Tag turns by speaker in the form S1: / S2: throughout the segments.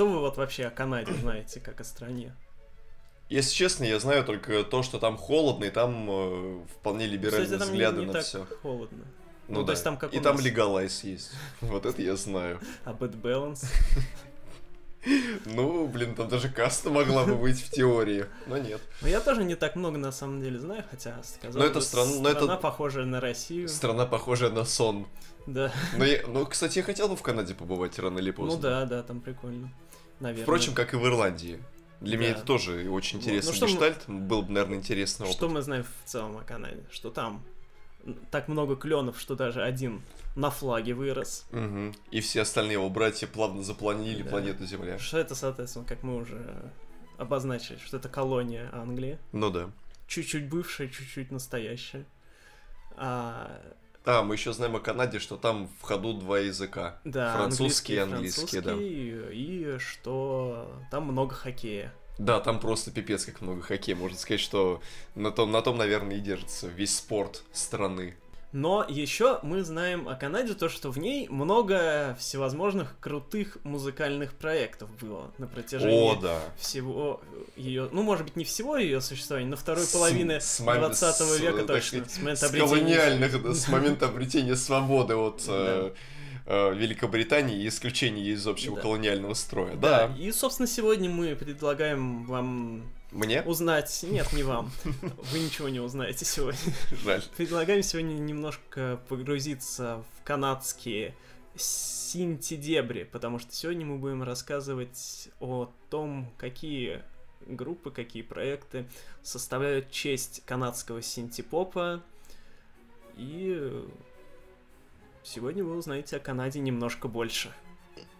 S1: что вы вот вообще о Канаде знаете, как о стране?
S2: Если честно, я знаю только то, что там холодно, и там э, вполне либеральные
S1: Кстати, там не-
S2: взгляды
S1: не
S2: на
S1: так
S2: все.
S1: холодно.
S2: Ну,
S1: ну, то
S2: да.
S1: есть там как
S2: и там
S1: нас.
S2: легалайз есть. Вот это я знаю.
S1: А Bad Balance?
S2: Ну, блин, там даже каста могла бы быть в теории, но нет.
S1: Ну, я тоже не так много на самом деле знаю, хотя сказал
S2: Но это стран- но это-
S1: страна похожая на Россию.
S2: Страна похожая на сон.
S1: Да.
S2: Но я- ну, кстати, я хотел бы в Канаде побывать рано или поздно.
S1: Ну да, да, там прикольно. Наверное.
S2: Впрочем, как и в Ирландии. Для меня
S1: Да.
S2: это тоже очень
S1: Вот.
S2: интересный
S1: Ну, мы-
S2: гештальт. Был бы, наверное, интересный опыт.
S1: Что мы знаем в целом о Канаде? Что там так много кленов, что даже один на флаге вырос.
S2: Мгм. И все остальные его братья плавно запланили
S1: Да.
S2: планету Земля.
S1: Что это, соответственно, как мы уже обозначили, что это колония Англии.
S2: Ну да.
S1: Чуть-чуть бывшая, чуть-чуть настоящая. А,
S2: А, мы еще знаем о Канаде, что там в ходу два языка.
S1: да,
S2: Французский и английский, да.
S1: французский, И что там много хоккея.
S2: Да, там просто пипец как много хоккея. Можно сказать, что на том, на том, наверное, и держится весь спорт страны.
S1: Но еще мы знаем о Канаде то, что в ней много всевозможных крутых музыкальных проектов было на протяжении
S2: О, да.
S1: всего ее, ну, может быть, не всего ее существования, но второй
S2: С-
S1: половины
S2: с мом-
S1: 20
S2: с,
S1: века
S2: так
S1: точно.
S2: сказать,
S1: С момента
S2: С
S1: обретения-
S2: колониальных, да, с момента обретения свободы от э, э, Великобритании и исключения из общего
S1: Да.
S2: колониального строя.
S1: Да.
S2: Да.
S1: И, собственно, сегодня мы предлагаем вам
S2: Мне?
S1: узнать... Нет, не вам. Вы ничего не узнаете сегодня.
S2: Жаль.
S1: Предлагаем сегодня немножко погрузиться в канадские синти-дебри, потому что сегодня мы будем рассказывать о том, какие группы, какие проекты составляют честь канадского синти-попа. И сегодня вы узнаете о Канаде немножко больше,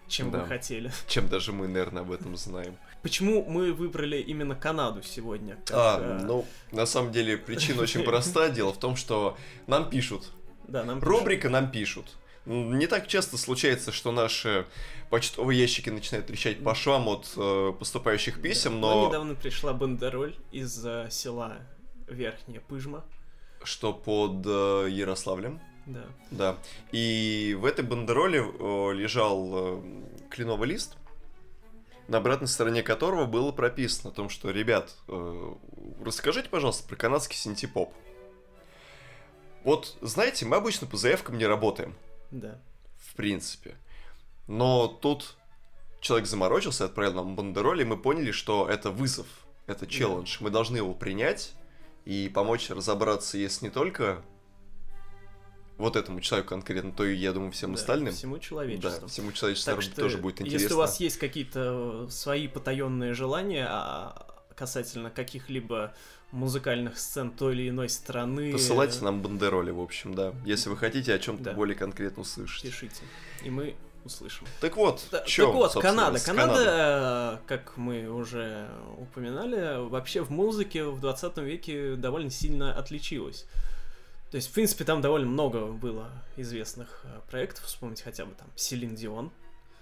S1: чем
S2: Да.
S1: вы хотели.
S2: Чем даже мы, наверное, об этом знаем.
S1: Почему мы выбрали именно Канаду сегодня? как,
S2: А,
S1: э,
S2: ну, на самом деле, причина очень проста. Дело в том, что нам пишут.
S1: да, нам
S2: Рубрика нам пишут. Не так часто случается, что наши почтовые ящики начинают трещать по швам от э, поступающих писем,
S1: Нам
S2: но
S1: недавно пришла бандероль из э, села Верхняя Пыжма.
S2: что под э, Ярославлем.
S1: Да.
S2: Да. И в этой бандероле э, лежал э, кленовый лист, на обратной стороне которого было прописано о том, что, ребят, э, расскажите, пожалуйста, про канадский синтепоп. Вот, знаете, мы обычно по заявкам не работаем,
S1: Да.
S2: в принципе. Но тут человек заморочился, отправил нам бандероли, и мы поняли, что это вызов, это челлендж. Мы должны его принять и помочь разобраться, если не только вот этому человеку конкретно, то и, я думаю, всем
S1: да,
S2: остальным.
S1: Всему
S2: Да,
S1: человечеству.
S2: всему человечеству
S1: Так что,
S2: тоже будет интересно.
S1: если у вас есть какие-то э, свои потаенные желания а, касательно каких-либо музыкальных сцен той или иной страны,
S2: Посылайте
S1: э,
S2: нам бандероли, в общем, да. Если вы хотите о чем-то
S1: Да.
S2: более конкретно услышать.
S1: пишите, и мы услышим.
S2: Так вот,
S1: Да,
S2: чё,
S1: так вот, Канада. Канада, э, как мы уже упоминали, вообще в музыке в 20 веке довольно сильно отличилась. То есть, в принципе, там довольно много было известных э, проектов. Вспомнить хотя бы там Селин Дион.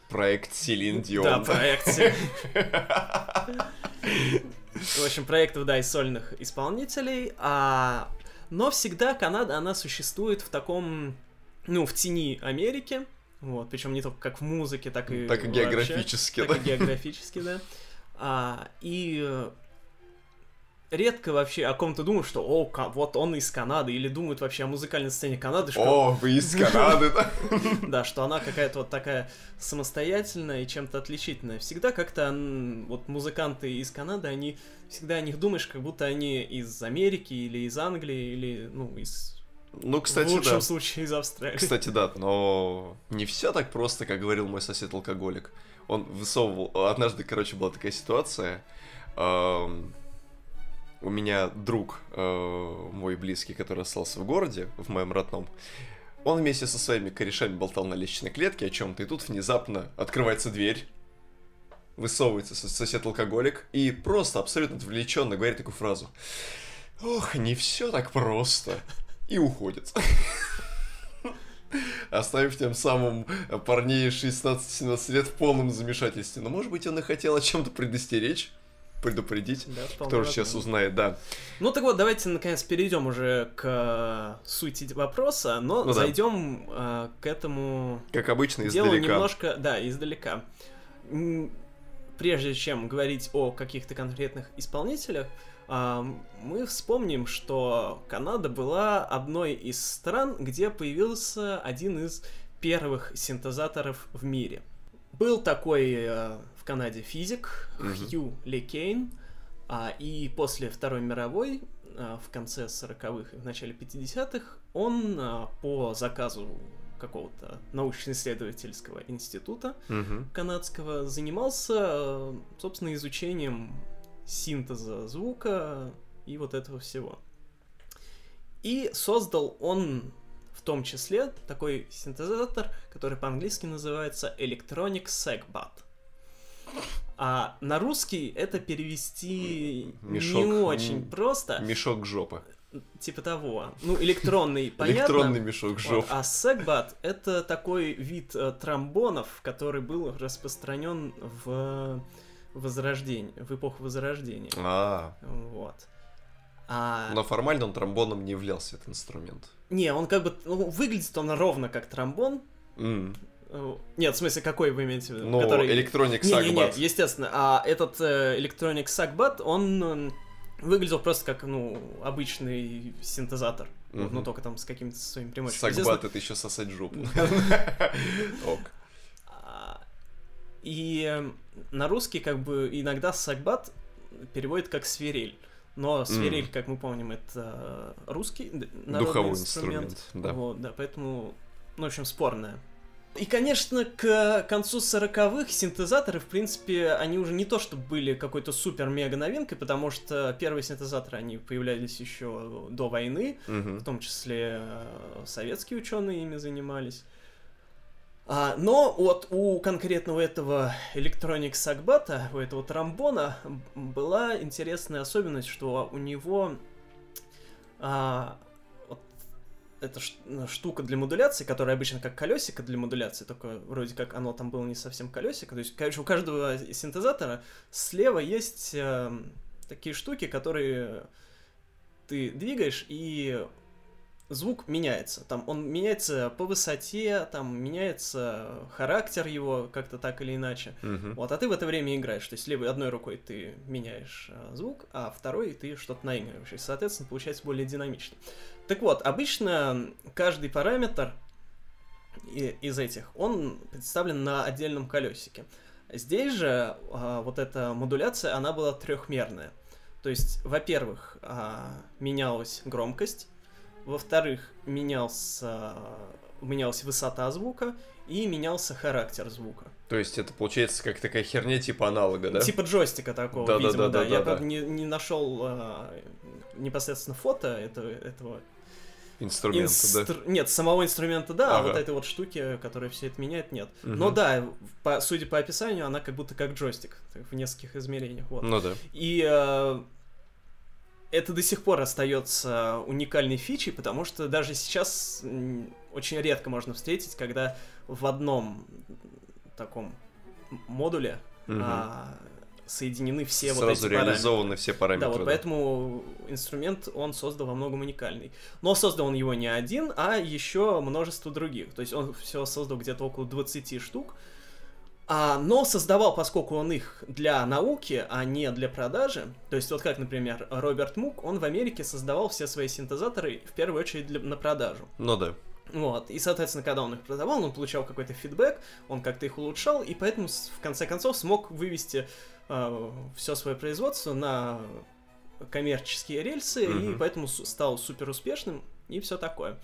S2: Проект Селин Дион.
S1: Да, проект. В общем, проектов, да, и сольных исполнителей. А... Но всегда Канада, она существует в таком, ну, в тени Америки. Вот, причем не только как в музыке, так и
S2: Так и
S1: вообще.
S2: географически,
S1: Так
S2: да.
S1: и географически, да. А, и э, редко вообще о ком-то думают, что о, вот он из Канады, или думают вообще о музыкальной сцене Канады, что
S2: О, вы из Канады, да?
S1: да, что она какая-то вот такая самостоятельная и чем-то отличительная. Всегда как-то вот музыканты из Канады, они всегда о них думаешь, как будто они из Америки или из Англии или ну из
S2: Ну, кстати,
S1: в лучшем
S2: да.
S1: случае из Австралии.
S2: Кстати, да, но не все так просто, как говорил мой сосед-алкоголик. Он высовывал... Однажды, короче, была такая ситуация. У меня друг, э, мой близкий, который остался в городе, в моем родном, он вместе со своими корешами болтал на лестничной клетке о чем-то, и тут внезапно открывается дверь, высовывается сос- сосед-алкоголик и просто абсолютно отвлеченно говорит такую фразу. Ох, не все так просто. И уходит. Оставив тем самым парней 16-17 лет в полном замешательстве. Но, может быть, он и хотел о чем-то предостеречь, предупредить.
S1: Да,
S2: Кто же сейчас узнает, да.
S1: Ну так вот, давайте наконец перейдем уже к э, сути вопроса, но
S2: Ну да.
S1: зайдем э, к этому
S2: Как обычно,
S1: делу
S2: издалека.
S1: немножко, да, издалека. Прежде чем говорить о каких-то конкретных исполнителях, а, мы вспомним, что Канада была одной из стран, где появился один из первых синтезаторов в мире. Был такой э, Канаде физик Хью Лекейн, а, и после Второй мировой, а, в конце 40-х и в начале 50-х, он а, по заказу какого-то научно-исследовательского института
S2: Мгм.
S1: канадского занимался, э, собственно, изучением синтеза звука и вот этого всего. И создал он в том числе такой синтезатор, который по-английски называется Electronic Segbat. А на русский это перевести
S2: Мешок,
S1: не очень просто.
S2: Мешок жопы.
S1: Типа того. Ну, электронный, понятно.
S2: Электронный мешок
S1: Вот,
S2: жопы.
S1: а сегбат — это такой вид э, тромбонов, который был распространен в Возрождении, в эпоху Возрождения.
S2: А,
S1: Вот. А...
S2: но формально он тромбоном не являлся, этот инструмент.
S1: Не, он как бы... ну, выглядит он ровно как тромбон.
S2: М.
S1: Э, Нет, в смысле, какой вы имеете в виду?
S2: Ну,
S1: Который-
S2: электроник
S1: Не-не-не,
S2: сагбат.
S1: естественно. А этот э, Electronic Sagbat, он м, выглядел просто как, ну, обычный синтезатор. Вот,
S2: Мгм.
S1: ну, только там с какими-то своими примочками.
S2: Сагбат это еще сосать жопу. Ок.
S1: И э, на русский как бы иногда сагбат переводит как свирель. Но свирель,
S2: Мгм.
S1: как мы помним, это русский д- народный
S2: Духовой
S1: инструмент.
S2: инструмент, да.
S1: Вот, да, поэтому, ну, в общем, спорная. И, конечно, к концу 40-х синтезаторы, в принципе, они уже не то, что были какой-то супер-мега новинкой, потому что первые синтезаторы, они появлялись еще до войны,
S2: Мгм.
S1: в том числе э, советские ученые ими занимались. А, но вот у конкретного этого Electronic Сагбата, у этого тромбона, была интересная особенность, что у него а, эта ну, штука для модуляции, которая обычно как колесико для модуляции, только вроде как оно там было не совсем колесико. То есть, короче, у каждого синтезатора слева есть эм, такие штуки, которые ты двигаешь, и звук меняется. Там он меняется по высоте, там меняется характер его как-то так или иначе.
S2: Мгм.
S1: Вот, а ты в это время играешь. То есть левой одной рукой ты меняешь э, звук, а второй ты что-то наигрываешь. И, соответственно, получается более динамично. Так вот, обычно каждый параметр из этих, он представлен на отдельном колесике. Здесь же а, вот эта модуляция, она была трехмерная. То есть, во-первых, а, менялась громкость, во-вторых, менялся, менялась высота звука и менялся характер звука.
S2: То есть это получается как такая херня типа аналога, да?
S1: Типа джойстика такого,
S2: Да-да-да-да-да-да.
S1: видимо, да. Я, правда, не, не нашел а, непосредственно фото этого, этого
S2: Инструмента, да.
S1: инстр- Нет, самого инструмента, да, а
S2: Ага.
S1: вот этой вот штуки, которая все это меняет, нет.
S2: Мгм.
S1: Но да, по, судя по описанию, она как будто как джойстик в нескольких измерениях. Вот.
S2: Ну да.
S1: И э, это до сих пор остается уникальной фичей, потому что даже сейчас очень редко можно встретить, когда в одном таком модуле
S2: Мгм.
S1: а, соединены все вот
S2: Сразу
S1: эти параметры.
S2: реализованы все параметры.
S1: Да, вот поэтому инструмент он создал во многом уникальный. Но создал он его не один, а еще множество других. То есть он все создал где-то около 20 штук. А, но создавал, поскольку он их для науки, а не для продажи. То есть вот как, например, Роберт Мук, он в Америке создавал все свои синтезаторы в первую очередь для- на продажу.
S2: Ну да.
S1: Вот, и, соответственно, когда он их продавал, он получал какой-то фидбэк, он как-то их улучшал, и поэтому, в конце концов, смог вывести все свое производство на коммерческие рельсы, и
S2: Мгм.
S1: поэтому стал супер успешным, и все такое.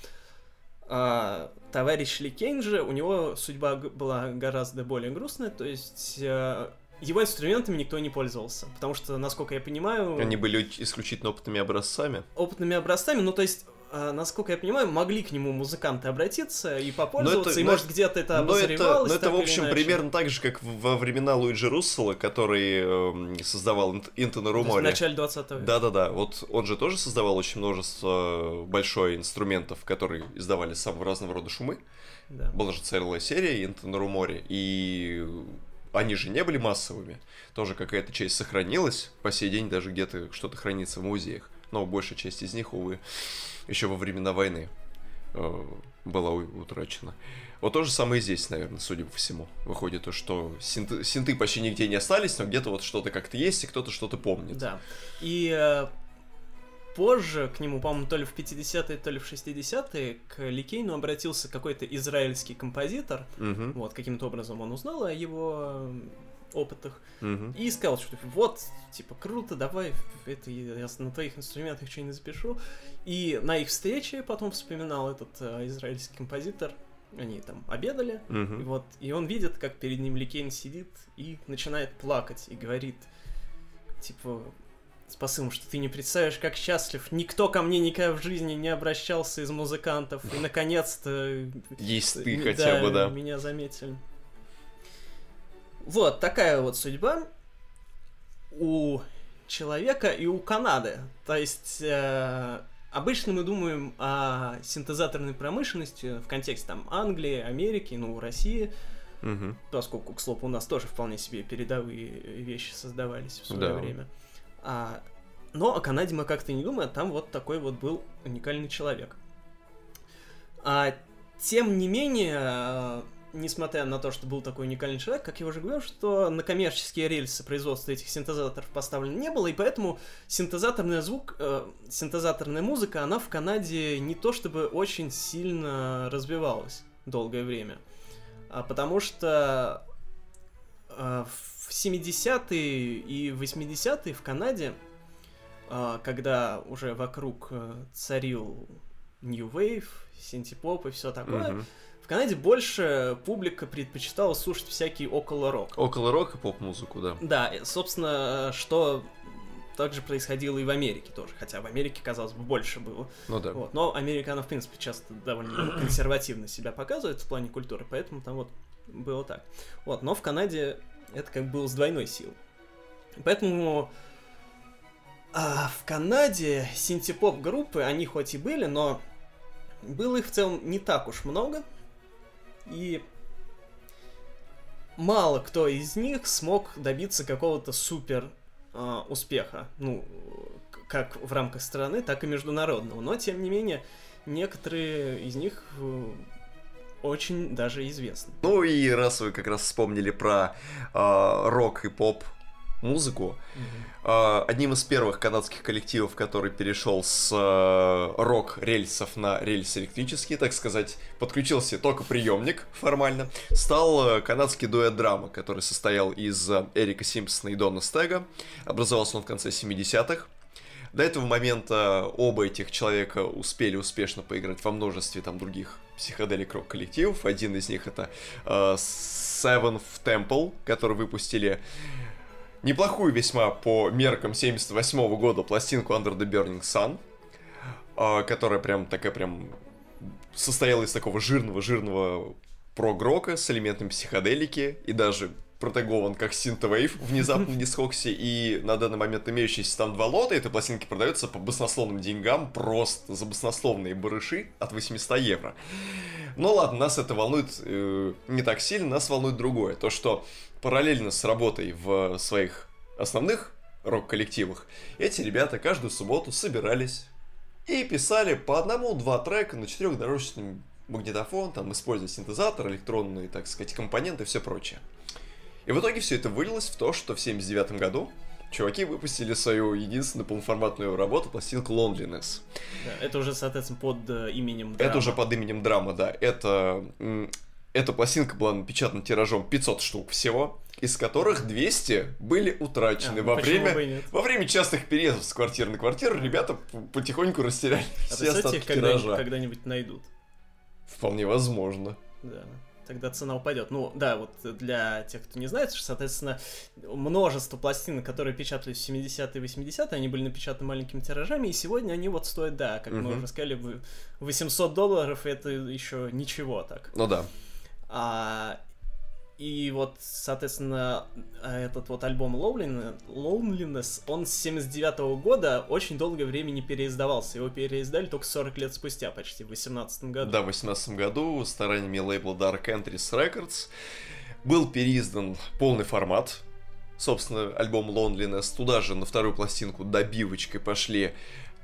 S1: А, товарищ Ли Кейн же, у него судьба была гораздо более грустная, то есть э, его инструментами никто не пользовался, потому что, насколько я понимаю...
S2: Они были исключительно опытными образцами.
S1: опытными образцами, ну то есть, насколько я понимаю, могли к нему музыканты обратиться и попользоваться,
S2: это-
S1: и
S2: но
S1: может
S2: это-
S1: где-то это
S2: Но это,
S1: обозревалось.
S2: но это,
S1: так
S2: в общем, примерно так же, как во времена Луиджи Руссела, который эм, создавал Инт- Into the
S1: То есть в начале 20 века.
S2: Да-да-да, вот он же тоже создавал очень множество большое инструментов, которые издавали самого разного рода шумы.
S1: Да.
S2: Была же целая серия the Rumore, и они же не были массовыми. Тоже какая-то часть сохранилась, по сей день даже где-то что-то хранится в музеях. Но большая часть из них, увы, еще во времена войны э, была утрачена. Вот то же самое и здесь, наверное, судя по всему. Выходит то, что синты, синты почти нигде не остались, но где-то вот что-то как-то есть, и кто-то что-то помнит.
S1: Да. И э, позже к нему, по-моему, то ли в 50-е, то ли в 60-е, к Ликейну обратился какой-то израильский композитор.
S2: Мгм,
S1: Вот, каким-то образом он узнал о его опытах.
S2: мгм.
S1: И сказал, что вот, типа, круто, давай, это я на твоих инструментах что-нибудь запишу. И на их встрече потом вспоминал этот э, израильский композитор. Они там обедали, и
S2: Мгм.
S1: вот, и он видит, как перед ним Ликейн сидит и начинает плакать и говорит, типа, с посылом, что ты не представляешь, как счастлив. Никто ко мне никогда в жизни не обращался из музыкантов. И, наконец-то...
S2: Есть ты
S1: м,
S2: хотя бы, да.
S1: меня заметили. Вот, такая вот судьба у человека и у Канады. То есть... э, Обычно мы думаем о синтезаторной промышленности в контексте там Англии, Америки, ну, России,
S2: Мгм.
S1: поскольку, к слову, у нас тоже вполне себе передовые вещи создавались в свое
S2: Да.
S1: время. А, но о Канаде мы как-то не думаем, там вот такой вот был уникальный человек. А, тем не менее, а, несмотря на то, что был такой уникальный человек, как я уже говорил, что на коммерческие рельсы производства этих синтезаторов поставлено не было, и поэтому синтезаторный звук, э, синтезаторная музыка, она в Канаде не то чтобы очень сильно развивалась долгое время. А потому что э, в 70-е и 80-е в Канаде, э, когда уже вокруг э, царил New Wave, синтепоп и все такое,
S2: Мгм.
S1: В Канаде больше публика предпочитала слушать всякий около-рок.
S2: Около рока поп-музыку, да.
S1: Да, и, собственно, что также происходило и в Америке тоже, хотя в Америке, казалось бы, больше было.
S2: Ну да.
S1: Вот. Но Америка, она, в принципе, часто довольно консервативно себя показывает в плане культуры, поэтому там вот было так. Вот, но в Канаде это как бы было с двойной силой. Поэтому а, в Канаде синтепоп группы, они хоть и были, но было их в целом не так уж много. И мало кто из них смог добиться какого-то супер а, успеха. Ну, как в рамках страны, так и международного. Но, тем не менее, некоторые из них э, очень даже известны.
S2: Ну и раз вы как раз вспомнили про а, рок и поп музыку, а, одним из первых канадских коллективов, который перешел с а, рок-рельсов на рельсы электрические, так сказать, подключился только приемник формально, стал а, канадский дуэт драма, который состоял из а, Эрика Симпсона и Дона Стега. Образовался он в конце 70-х. До этого момента оба этих человека успели успешно поиграть во множестве там других психоделик рок коллективов. Один из них это э, Seventh Temple, который выпустили неплохую весьма по меркам 78 года пластинку Under the Burning Sun, э, которая прям такая прям состояла из такого жирного-жирного прог-рока с элементами психоделики и даже протегован как синтвейв внезапно не схокся, и на данный момент имеющиеся там два лота, этой пластинки продаются по баснословным деньгам, просто за баснословные барыши от 800 евро. Ну ладно, нас это волнует э, не так сильно, нас волнует другое. То, что параллельно с работой в своих основных рок-коллективах, эти ребята каждую субботу собирались и писали по одному-два трека на четырехдорожный магнитофон, там, используя синтезатор, электронные, так сказать, компоненты и все прочее. И в итоге все это вылилось в то, что в 79 году чуваки выпустили свою единственную полноформатную работу, пластинку Loneliness.
S1: Да, это уже, соответственно, под э, именем
S2: Это
S1: Драма.
S2: уже под именем Драма, да. Это, эта пластинка была напечатана тиражом 500 штук всего, из которых 200 были утрачены
S1: А,
S2: во
S1: почему
S2: время... Во время частых переездов с квартиры на квартиру ребята потихоньку растеряли
S1: А
S2: все остатки
S1: их когда-нибудь,
S2: тиража.
S1: когда-нибудь найдут.
S2: Вполне возможно.
S1: Да. Тогда цена упадет. Ну, да, вот для тех, кто не знает, что, соответственно, множество пластинок, которые печатались в 70-е и 80-е, они были напечатаны маленькими тиражами, и сегодня они вот стоят, да, как мы
S2: Мгм.
S1: уже сказали, в- 800 долларов, и это еще ничего так.
S2: Ну да.
S1: А, и вот, соответственно, этот вот альбом Loneliness, он с 79 года очень долгое время не переиздавался. Его переиздали только 40 лет спустя, почти, в 18 году.
S2: Да, в 2018 году стараниями лейбла Dark Entries Records был переиздан полный формат. Собственно, альбом Loneliness. Туда же на вторую пластинку добивочкой пошли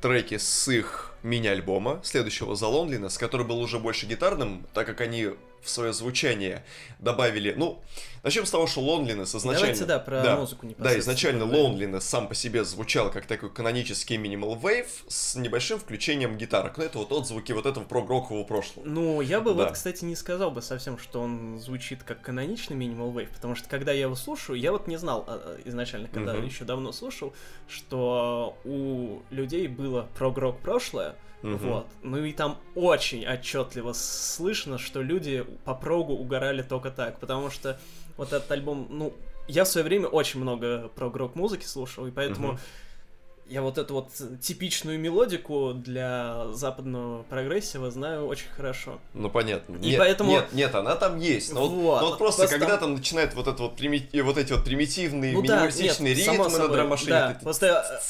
S2: треки с их мини-альбома, следующего за Loneliness, который был уже больше гитарным, так как они в свое звучание добавили, ну, начнем с того, что Loneliness изначально...
S1: Давайте, да, про
S2: да,
S1: музыку
S2: Да, изначально. Loneliness сам по себе звучал как такой канонический Minimal Wave с небольшим включением гитарок. Но это вот отзвуки вот этого прогрокового прошлого.
S1: Ну, я бы
S2: Да.
S1: вот, кстати, не сказал бы совсем, что он звучит как каноничный Minimal Wave, потому что когда я его слушаю, я вот не знал а, а, изначально, когда
S2: Мгм.
S1: еще давно слушал, что у людей было прогрок прошлое,
S2: Мгм.
S1: вот. Ну и там очень отчетливо слышно, что люди по прогу угорали только так, потому что вот этот альбом, ну, я в свое время очень много прогрок музыки слушал, и поэтому
S2: Мгм.
S1: я вот эту вот типичную мелодику для западного прогрессива знаю очень хорошо.
S2: Ну понятно.
S1: И
S2: нет,
S1: поэтому-
S2: нет, нет, она там есть. Но вот,
S1: Вот.
S2: но вот просто,
S1: Просто
S2: когда
S1: там-
S2: там начинает вот это вот, прими- и вот эти вот примитивные
S1: Ну да,
S2: минималистичные
S1: нет, само
S2: ритмы на
S1: собой,
S2: драм-машине.
S1: да,
S2: эти
S1: просто...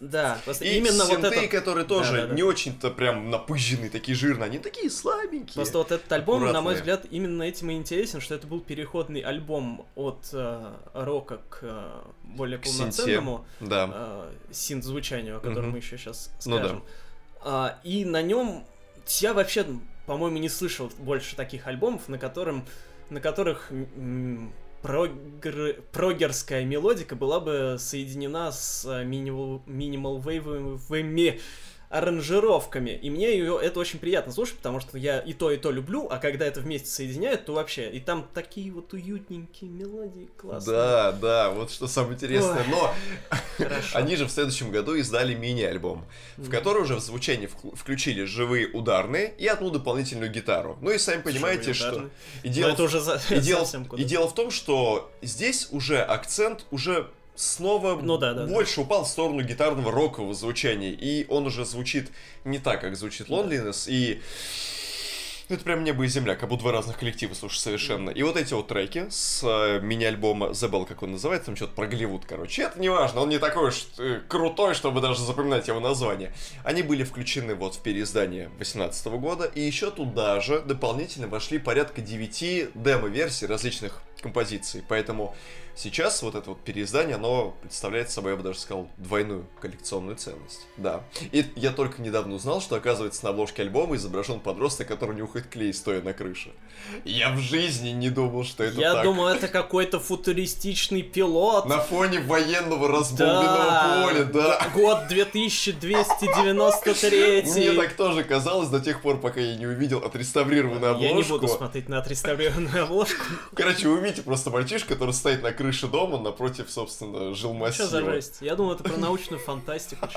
S1: Да, просто
S2: И
S1: именно вот
S2: синты,
S1: это...
S2: которые тоже
S1: Да-да-да.
S2: не очень-то прям напыженные, такие жирные, они такие слабенькие.
S1: Просто вот этот альбом, на мой
S2: аккуратные.
S1: взгляд, именно этим и интересен, что это был переходный альбом от э, рока к э, более
S2: К синте.
S1: полноценному
S2: Да.
S1: э, синт-звучанию, о котором
S2: Мгм.
S1: мы еще сейчас
S2: Ну да.
S1: скажем. А, и на нем я вообще, по-моему, не слышал больше таких альбомов, на котором, на которых прогр- прогерская мелодика была бы соединена с э, минимал, минимал вейвовыми аранжировками. И мне ее это очень приятно слушать, потому что я и то, и то люблю, а когда это вместе соединяют, то вообще. И там такие вот уютненькие мелодии классные.
S2: Да, да, вот что самое интересное.
S1: Ой.
S2: Но они же в следующем году издали мини-альбом, в который уже в звучание вк- включили живые ударные и одну дополнительную гитару. Ну и сами понимаете, что... И дело,
S1: это уже за-
S2: и, дело в том, что здесь уже акцент уже снова
S1: Ну да, да, да.
S2: больше упал в сторону гитарного рокового звучания, и он уже звучит не так, как звучит
S1: Да.
S2: Loneliness, и ну, это прям небо и земля, как будто два разных коллектива, слушай, совершенно. И вот эти вот треки с э, мини-альбома забыл, как он называется, там что-то про Голливуд, короче. Это не важно, он не такой уж э, крутой, чтобы даже запоминать его название. Они были включены вот в переиздание 2018 года, и еще туда же дополнительно вошли порядка 9 демо-версий различных композиций. Поэтому сейчас вот это вот переиздание, оно представляет собой, я бы даже сказал, двойную коллекционную ценность. Да. И я только недавно узнал, что, оказывается, на обложке альбома изображен подросток, который нюхает клей, стоя на крыше. Я в жизни не думал, что это
S1: Я
S2: так.
S1: думал, это какой-то футуристичный пилот.
S2: На фоне военного разбомбленного
S1: Да.
S2: поля, да.
S1: Год 2293.
S2: Мне так тоже казалось до тех пор, пока я не увидел отреставрированную обложку.
S1: Я не буду смотреть на отреставрированную обложку.
S2: Короче, вы увидите просто мальчишка, который стоит на крыше дома напротив, собственно,
S1: Что за жесть? Я думал, это про научную фантастику.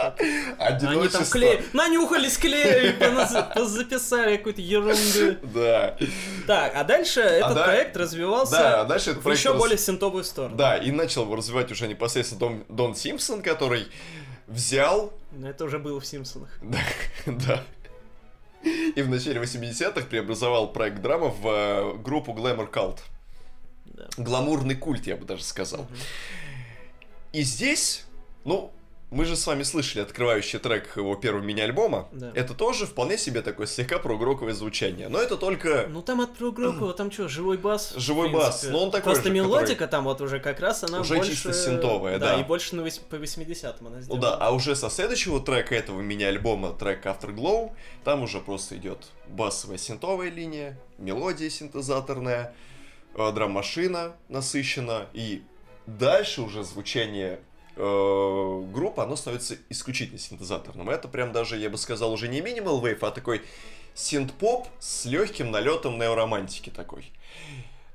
S1: Они там клей... Нанюхались клея и записали какую-то ерунду.
S2: Да.
S1: Так, а дальше этот
S2: да-
S1: проект развивался
S2: а этот
S1: в еще более синтовую сторону.
S2: Да, и начал его развивать уже непосредственно Дон, Дон Симпсон, который взял...
S1: Но это уже было в Симпсонах.
S2: Да, да. И в начале 80-х преобразовал проект драма в э, группу Glamour Cult.
S1: Да.
S2: Гламурный культ, я бы даже сказал. И здесь, ну, мы же с вами слышали открывающий трек его первого мини-альбома.
S1: Да.
S2: Это тоже вполне себе такое слегка прогроковое звучание. Но это только...
S1: Ну там от прогрокова, там что, живой бас?
S2: Живой бас, но он такой
S1: Просто
S2: же,
S1: мелодика там вот уже как раз она
S2: Уже
S1: больше...
S2: чисто синтовая, да.
S1: и больше на вось- по 80-м она
S2: Ну
S1: сделана.
S2: да, а уже со следующего трека этого мини-альбома, трек Afterglow, там уже просто идет басовая синтовая линия, мелодия синтезаторная, драм-машина насыщена, и дальше уже звучание э, группы, оно становится исключительно синтезаторным. Это прям даже, я бы сказал, уже не минимал вейв, а такой синт-поп с легким налетом неоромантики такой.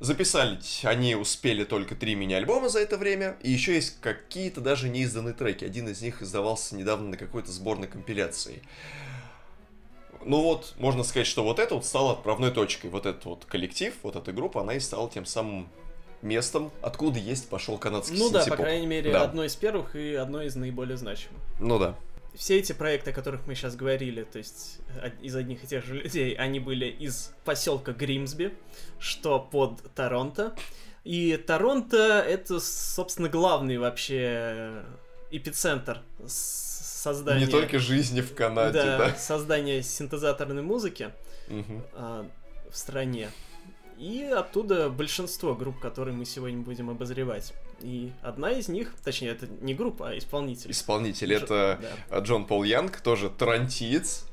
S2: Записали они успели только три мини-альбома за это время, и еще есть какие-то даже неизданные треки. Один из них издавался недавно на какой-то сборной компиляции. Ну вот, можно сказать, что вот это вот стало отправной точкой. Вот этот вот коллектив, вот эта группа, она и стала тем самым местом, откуда есть пошел канадский
S1: Ну да, по крайней мере,
S2: Да.
S1: одно из первых и одно из наиболее значимых.
S2: Ну да.
S1: Все эти проекты, о которых мы сейчас говорили, то есть од- из одних и тех же людей, они были из поселка Гримсби, что под Торонто. И Торонто это, собственно, главный вообще эпицентр с- создания...
S2: Не только жизни в Канаде,
S1: да,
S2: да.
S1: создания синтезаторной музыки а, в стране. И оттуда большинство групп, которые мы сегодня будем обозревать. И одна из них, точнее, это не группа, а исполнитель.
S2: Исполнитель
S1: Дж-
S2: это
S1: да.
S2: Джон Пол Янг, тоже тарантиец,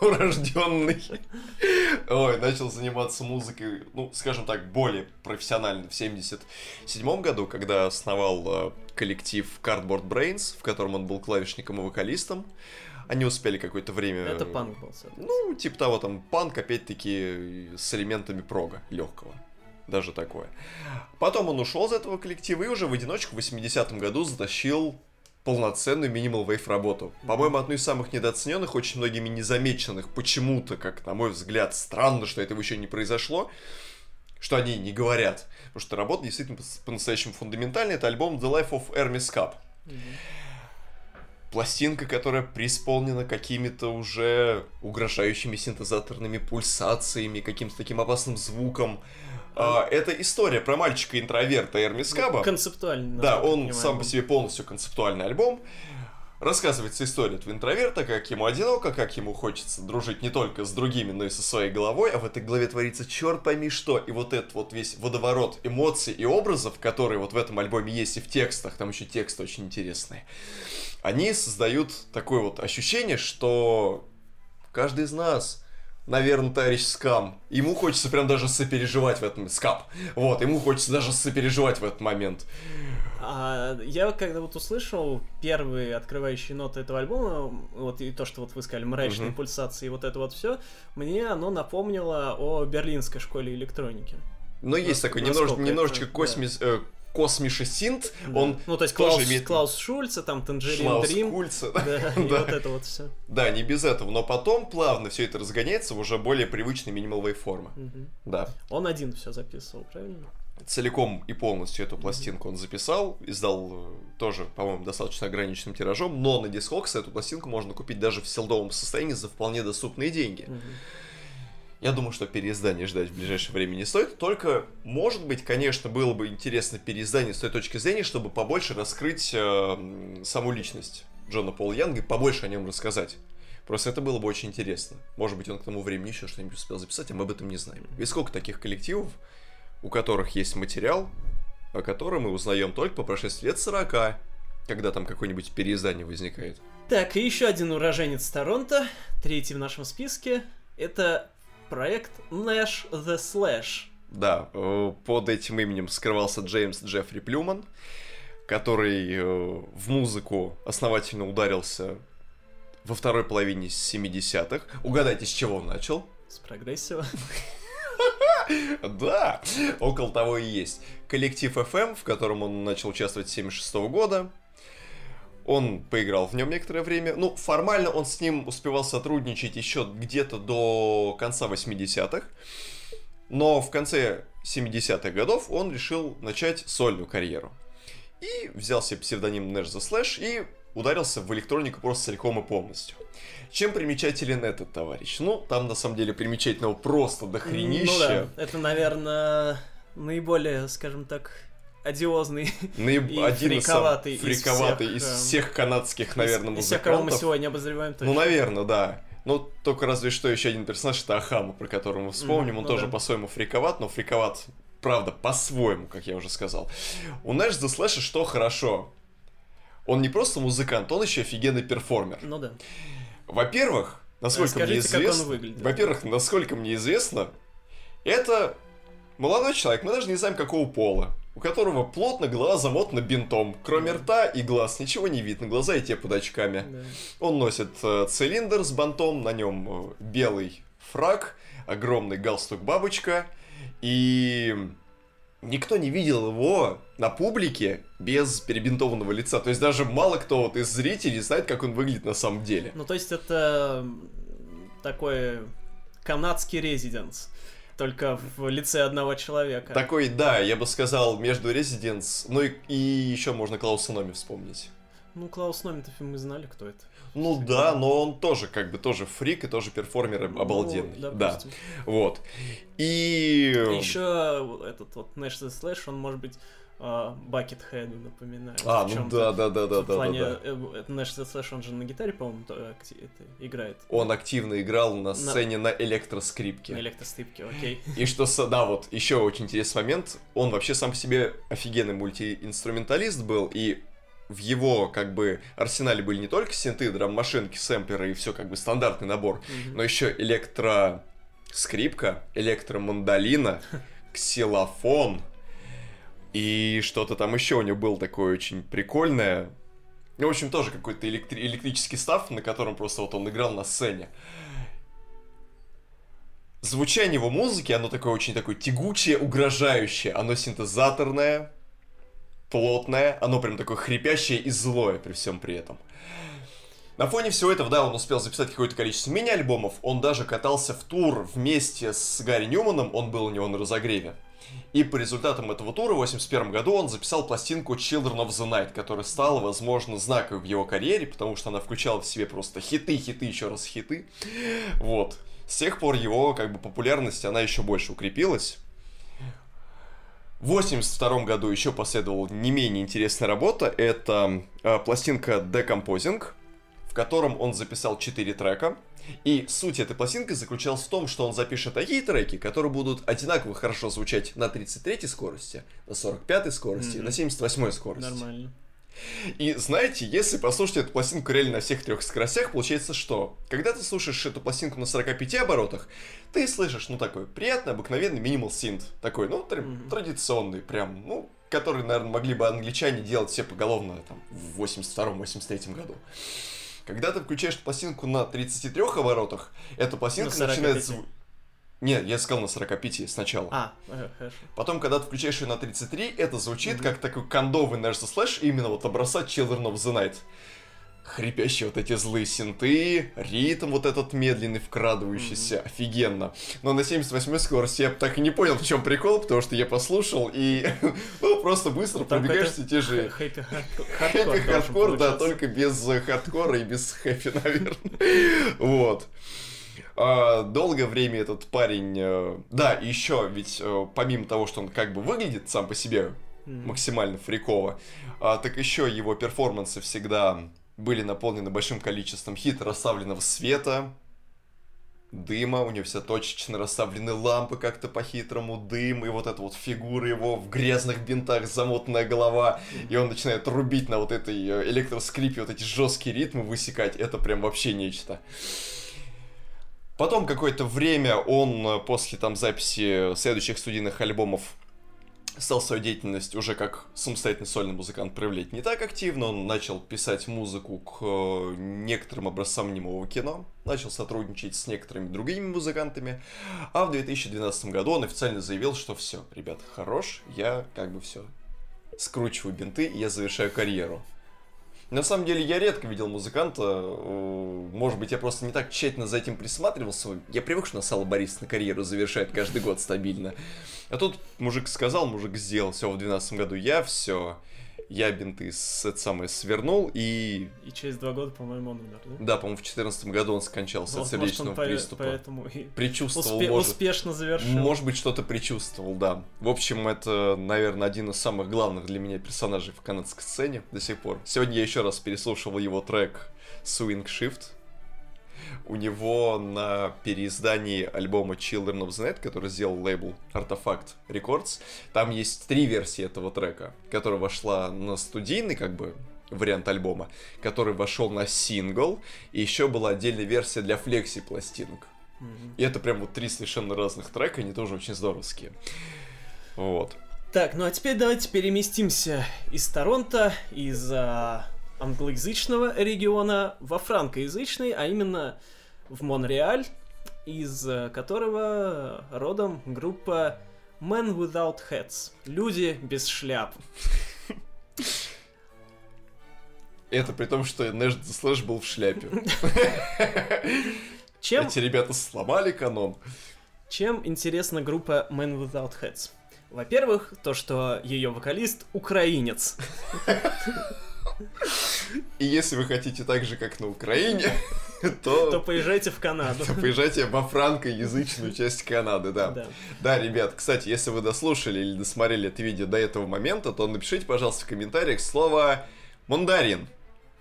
S2: урожденный. Ой, начал заниматься музыкой, ну, скажем так, более профессионально в 77 году, когда основал э, коллектив Cardboard Brains, в котором он был клавишником и вокалистом. Они успели какое-то время...
S1: Это панк был.
S2: Ну, типа того, там, панк, опять-таки, с элементами прога легкого. Даже такое. Потом он ушел из этого коллектива и уже в одиночку в 80-м году затащил полноценную минимал вейв работу. По-моему, одну из самых недооцененных, очень многими незамеченных, почему-то, как на мой взгляд, странно, что этого еще не произошло, что они не говорят. Потому что работа действительно по- по-настоящему фундаментальная. Это альбом The Life of Hermes Cup.
S1: Мгм.
S2: Пластинка, которая преисполнена какими-то уже угрожающими синтезаторными пульсациями, каким-то таким опасным звуком. А, это история про мальчика-интроверта Эрмис Каба.
S1: Ну, Концептуально.
S2: Да,
S1: насколько я
S2: он
S1: понимаю,
S2: сам по себе полностью концептуальный альбом. Рассказывается история этого интроверта, как ему одиноко, как ему хочется дружить не только с другими, но и со своей головой, а в этой голове творится черт пойми что. И вот этот вот весь водоворот эмоций и образов, которые вот в этом альбоме есть и в текстах, там еще тексты очень интересные, они создают такое вот ощущение, что каждый из нас наверное, товарищ Скам. Ему хочется прям даже сопереживать в этом... Скап. Вот, ему хочется даже сопереживать в этот момент.
S1: А, я когда вот услышал первые открывающие ноты этого альбома, вот и то, что вот вы сказали, мрачные
S2: Мгм.
S1: пульсации, вот это вот все, мне оно напомнило о берлинской школе электроники.
S2: Но есть такой
S1: это,
S2: немножечко
S1: да.
S2: космис, э, космишесинт,
S1: Да.
S2: он
S1: ну, то есть
S2: тоже
S1: Клаус,
S2: имеет-
S1: Клаус Шульце, там Танжерин
S2: Шлаус
S1: Дрим,
S2: Кульца.
S1: да, и
S2: Да.
S1: вот это вот все.
S2: Да, не без этого, но потом плавно все это разгоняется в уже более привычной минимал формы. Да.
S1: Он один все записывал, правильно?
S2: Целиком и полностью эту пластинку он записал, издал э, тоже, по-моему, достаточно ограниченным тиражом, но на Discogs эту пластинку можно купить даже в селдовом состоянии за вполне доступные деньги. Я думаю, что переиздание ждать в ближайшее время не стоит. Только, может быть, конечно, было бы интересно переиздание с той точки зрения, чтобы побольше раскрыть э, саму личность Джона Пола Янга и побольше о нем рассказать. Просто это было бы очень интересно. Может быть, он к тому времени еще что-нибудь успел записать, а мы об этом не знаем. И сколько таких коллективов, у которых есть материал, о котором мы узнаем только по прошествии лет 40, когда там какое-нибудь переиздание возникает.
S1: Так, и еще один уроженец Торонто, третий в нашем списке, это проект Nash the Slash.
S2: Да, э, под этим именем скрывался Джеймс Джеффри Плюман, который э, в музыку основательно ударился во второй половине 70-х. Угадайте, с чего он начал?
S1: С прогрессива.
S2: Да, около того и есть. Коллектив FM, в котором он начал участвовать с 76 года. Он поиграл в нем некоторое время. Ну, формально он с ним успевал сотрудничать еще где-то до конца 80-х. Но в конце 70-х годов он решил начать сольную карьеру. И взял себе псевдоним Nash the Slash и ударился в электронику просто целиком и полностью. Чем примечателен этот товарищ? Ну, там на самом деле примечательного просто до хренища.
S1: Ну да, это, наверное, наиболее, скажем так, одиозный
S2: Наиб-
S1: И
S2: один из
S1: фриковатый из
S2: фриковатый
S1: всех,
S2: из всех канадских, наверное,
S1: из всех, кого мы
S2: музыкантов.
S1: сегодня обозреваем, точно.
S2: Ну, наверное, да. Ну, только разве что еще один персонаж это Ахама, про которого мы вспомним.
S1: Мгм,
S2: Он
S1: ну
S2: тоже
S1: да.
S2: по-своему фриковат, но фриковат, правда, по-своему, как я уже сказал. У Nash the Slash что хорошо? Он не просто музыкант, он еще офигенный перформер.
S1: Ну да.
S2: Во-первых, насколько мне
S1: Расскажите, как он
S2: известно...
S1: выглядит.
S2: Во-первых, насколько мне известно, это молодой человек, мы даже не знаем какого пола, у которого плотно голова замотана бинтом. Кроме рта и глаз ничего не видно, глаза и те под очками.
S1: Да.
S2: Он носит э, цилиндр с бантом, на нем э, белый фраг, огромный галстук-бабочка, и никто не видел его на публике без перебинтованного лица. То есть даже мало кто вот из зрителей знает, как он выглядит на самом деле.
S1: Ну, то есть это такой канадский резиденс, только в лице одного человека.
S2: Такой, да, я бы сказал, между Residents, ну и, и еще можно Клауса Номи вспомнить.
S1: Ну, Клаус Номитов, мы знали, кто это.
S2: Ну да, но он тоже как бы тоже фрик и тоже перформер обалденный.
S1: Ну,
S2: да, вот. И...
S1: Еще этот вот Nash the Slash, он может быть Бакетхеду напоминает.
S2: А, ну
S1: чём-то.
S2: да, да, да, да,
S1: В
S2: да,
S1: плане,
S2: да, да.
S1: э, Нэш The Slash, он же на гитаре, по-моему, это играет.
S2: Он активно играл на сцене на электроскрипке.
S1: На электростыпке, окей.
S2: И что, да, вот еще очень интересный момент. Он вообще сам по себе офигенный мультиинструменталист был, и в его, как бы, арсенале были не только синты, драм-машинки, сэмплеры и все, как бы, стандартный набор,
S1: Мгм.
S2: но еще электроскрипка, электромандолина, ксилофон и что-то там еще у него было такое очень прикольное. Ну, в общем, тоже какой-то электри- электрический став, на котором просто вот он играл на сцене. Звучание его музыки, оно такое очень такое тягучее, угрожающее. Оно синтезаторное, плотное, оно прям такое хрипящее и злое при всем при этом. На фоне всего этого, да, он успел записать какое-то количество мини-альбомов, он даже катался в тур вместе с Гарри Ньюманом, он был у него на разогреве. И по результатам этого тура в 81 году он записал пластинку Children of the Night, которая стала, возможно, знаковой в его карьере, потому что она включала в себе просто хиты, хиты, еще раз хиты. Вот. С тех пор его, как бы, популярность, она еще больше укрепилась. В 82 году еще последовала не менее интересная работа. Это э, пластинка Decomposing, в котором он записал 4 трека. И суть этой пластинки заключалась в том, что он запишет такие треки, которые будут одинаково хорошо звучать на 33 скорости, на 45 скорости, и на
S1: Мгм.
S2: 78 скорости.
S1: Нормально.
S2: И знаете, если послушать эту пластинку реально на всех трех скоростях, получается что? Когда ты слушаешь эту пластинку на 45 оборотах, ты слышишь, ну, такой приятный, обыкновенный минимал синт. Такой, ну, тр-
S1: Мгм.
S2: традиционный, прям, ну, который, наверное, могли бы англичане делать все поголовно там в 82-83 году. Когда ты включаешь пластинку на 33 оборотах, эта пластинка
S1: На
S2: начинает
S1: 45.
S2: Нет, я сказал на 45 сначала.
S1: А, хорошо.
S2: Потом, когда ты включаешь ее на 33, это звучит
S1: Мгм.
S2: как такой кондовый the Slash, именно вот образца Children of the Night. Хрипящие вот эти злые синты, ритм вот этот медленный, вкрадывающийся, офигенно. Но на 78 скорости я так и не понял, в чем прикол, потому что я послушал и ну, просто быстро
S1: Там
S2: пробегаешь
S1: какой-то
S2: все те же
S1: Happy
S2: happy hardcore, да, только без э, хардкора и без happy, наверное. Вот. А, долгое время этот парень... э, Да, и еще, ведь э, помимо того, что он как бы выглядит сам по себе максимально фриково, а, так еще его перформансы всегда были наполнены большим количеством хитро расставленного света, дыма, у него все точечно расставлены лампы как-то по-хитрому, дым, и вот эта вот фигура его в грязных бинтах, замотанная голова, и он начинает рубить на вот этой э, электроскрипе вот эти жесткие ритмы, высекать, это прям вообще нечто. Потом какое-то время он э, после там записи следующих студийных альбомов стал свою деятельность уже как самостоятельный сольный музыкант проявлять не так активно. Он начал писать музыку к э, некоторым образцам немого кино, начал сотрудничать с некоторыми другими музыкантами. А в 2012 году он официально заявил, что все, ребят, хорош, я как бы все скручиваю бинты, и я завершаю карьеру. На самом деле, я редко видел музыканта, э, может быть, я просто не так тщательно за этим присматривался. Я привык, что Сало Борис на карьеру завершает каждый год стабильно. А тут мужик сказал, мужик сделал, все, в 2012 году я все, я бинты с, это самое свернул, и
S1: И через два года, по-моему, он умер, да?
S2: да, по-моему, в 2014 году он скончался от
S1: Вот, может,
S2: сердечного
S1: он по-
S2: приступа.
S1: поэтому и
S2: Предчувствовал,
S1: успе-
S2: может.
S1: успешно завершил.
S2: Может быть, что-то предчувствовал, да. В общем, это, наверное, один из самых главных для меня персонажей в канадской сцене до сих пор. Сегодня я еще раз переслушивал его трек Swing Shift. У него на переиздании альбома Children of the Night, который сделал лейбл Artifact Records, там есть три версии этого трека, которая вошла на студийный, как бы, вариант альбома, который вошел на сингл, и еще была отдельная версия для флекси-пластинок.
S1: Мгм.
S2: И это прям вот три совершенно разных трека, они тоже очень здоровские. Вот.
S1: Так, ну а теперь давайте переместимся из Торонто, из а, англоязычного региона во франкоязычный, а именно в Монреаль, из а, которого родом группа Men Without Hats. Люди без шляп.
S2: Это при том, что Нэш Слэш был в шляпе.
S1: Чем,
S2: Эти ребята сломали канон.
S1: чем интересна группа Men Without Hats? Во-первых, то, что ее вокалист украинец.
S2: И если вы хотите так же, как на Украине,
S1: то
S2: то
S1: поезжайте в Канаду.
S2: то поезжайте во франкоязычную часть Канады, да.
S1: Да.
S2: Да, ребят, кстати, если вы дослушали или досмотрели это видео до этого момента, то напишите, пожалуйста, в комментариях слово «мандарин».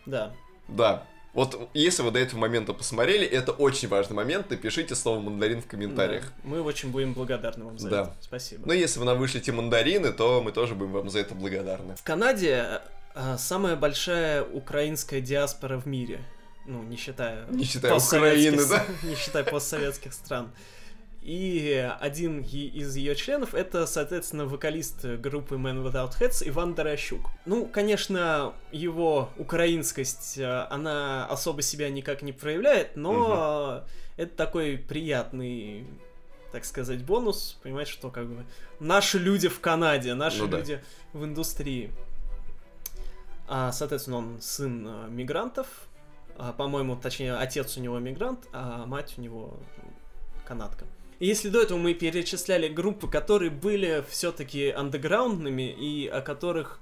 S1: Да.
S2: Да. Вот если вы до этого момента посмотрели, это очень важный момент, напишите слово «мандарин» в комментариях.
S1: Да. Мы очень будем благодарны вам за
S2: Да.
S1: это. Спасибо.
S2: Но если вы нам вышлите мандарины, то мы тоже будем вам за это благодарны.
S1: В Канаде самая большая украинская диаспора в мире. Ну, не считая...
S2: Не считая Украины, да?
S1: Не считая постсоветских стран. И один из ее членов это, соответственно, вокалист группы Man Without Heads Иван Дорощук. Ну, конечно, его украинскость, э, она особо себя никак не проявляет, но э, это такой приятный, так сказать, бонус, понимаете, что как бы наши люди в Канаде, наши
S2: Ну да.
S1: люди в индустрии. А, соответственно, он сын э, мигрантов, а, по-моему, точнее, отец у него мигрант, а мать у него канадка. И если до этого мы перечисляли группы, которые были все-таки андеграундными и о которых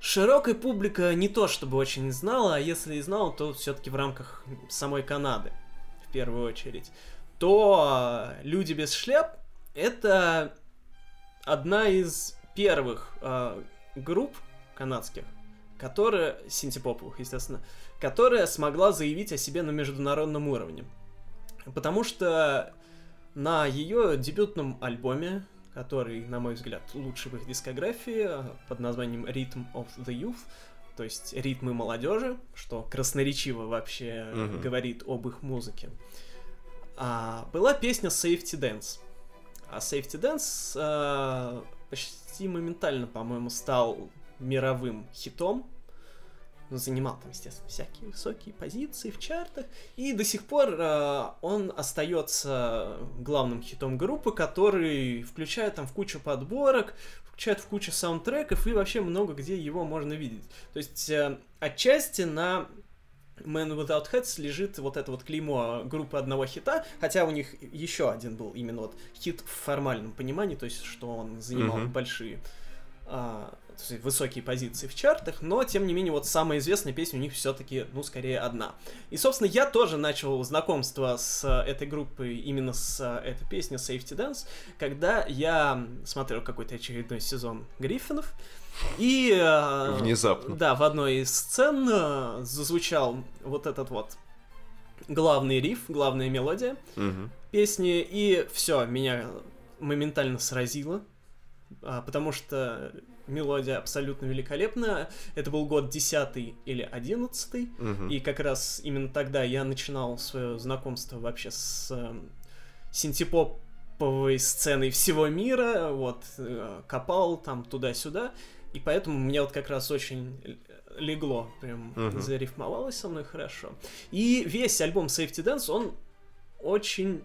S1: широкая публика не то чтобы очень знала, а если и знала, то все-таки в рамках самой Канады, в первую очередь, то э, «Люди без шляп» — это одна из первых э, групп канадских, которая, синтепоповых, естественно, которая смогла заявить о себе на международном уровне. Потому что на ее дебютном альбоме, который, на мой взгляд, лучший в их дискографии, под названием Rhythm of the Youth, то есть ритмы молодежи, что красноречиво вообще
S2: Мгм.
S1: говорит об их музыке, а, была песня Safety Dance. А Safety Dance э, почти моментально, по-моему, стал мировым хитом. Ну, Занимал там, естественно, всякие высокие позиции в чартах. И до сих пор э, он остается главным хитом группы, который включает там в кучу подборок, включает в кучу саундтреков и вообще много где его можно видеть. То есть э, отчасти на Man Without Heads лежит вот это вот клеймо группы одного хита, хотя у них еще один был именно вот хит в формальном понимании, то есть что он занимал
S2: Мгм.
S1: большие а, высокие позиции в чартах, но тем не менее вот самая известная песня у них все-таки, ну, скорее одна. И, собственно, я тоже начал знакомство с э, этой группой именно с э, этой песней Safety Dance, когда я смотрел какой-то очередной сезон Гриффинов, и... э,
S2: Внезапно.
S1: Да, в одной из сцен зазвучал вот этот вот главный риф, главная мелодия
S2: Мгм.
S1: песни, и все, меня моментально сразило, а, потому что мелодия абсолютно великолепная. Это был год 10 или 11
S2: Мгм.
S1: и как раз именно тогда я начинал свое знакомство вообще с э, синтепоповой сценой всего мира, вот, э, копал там туда-сюда, и поэтому мне вот как раз очень легло, прям
S2: Мгм.
S1: зарифмовалось со мной хорошо. И весь альбом Safety Dance, он очень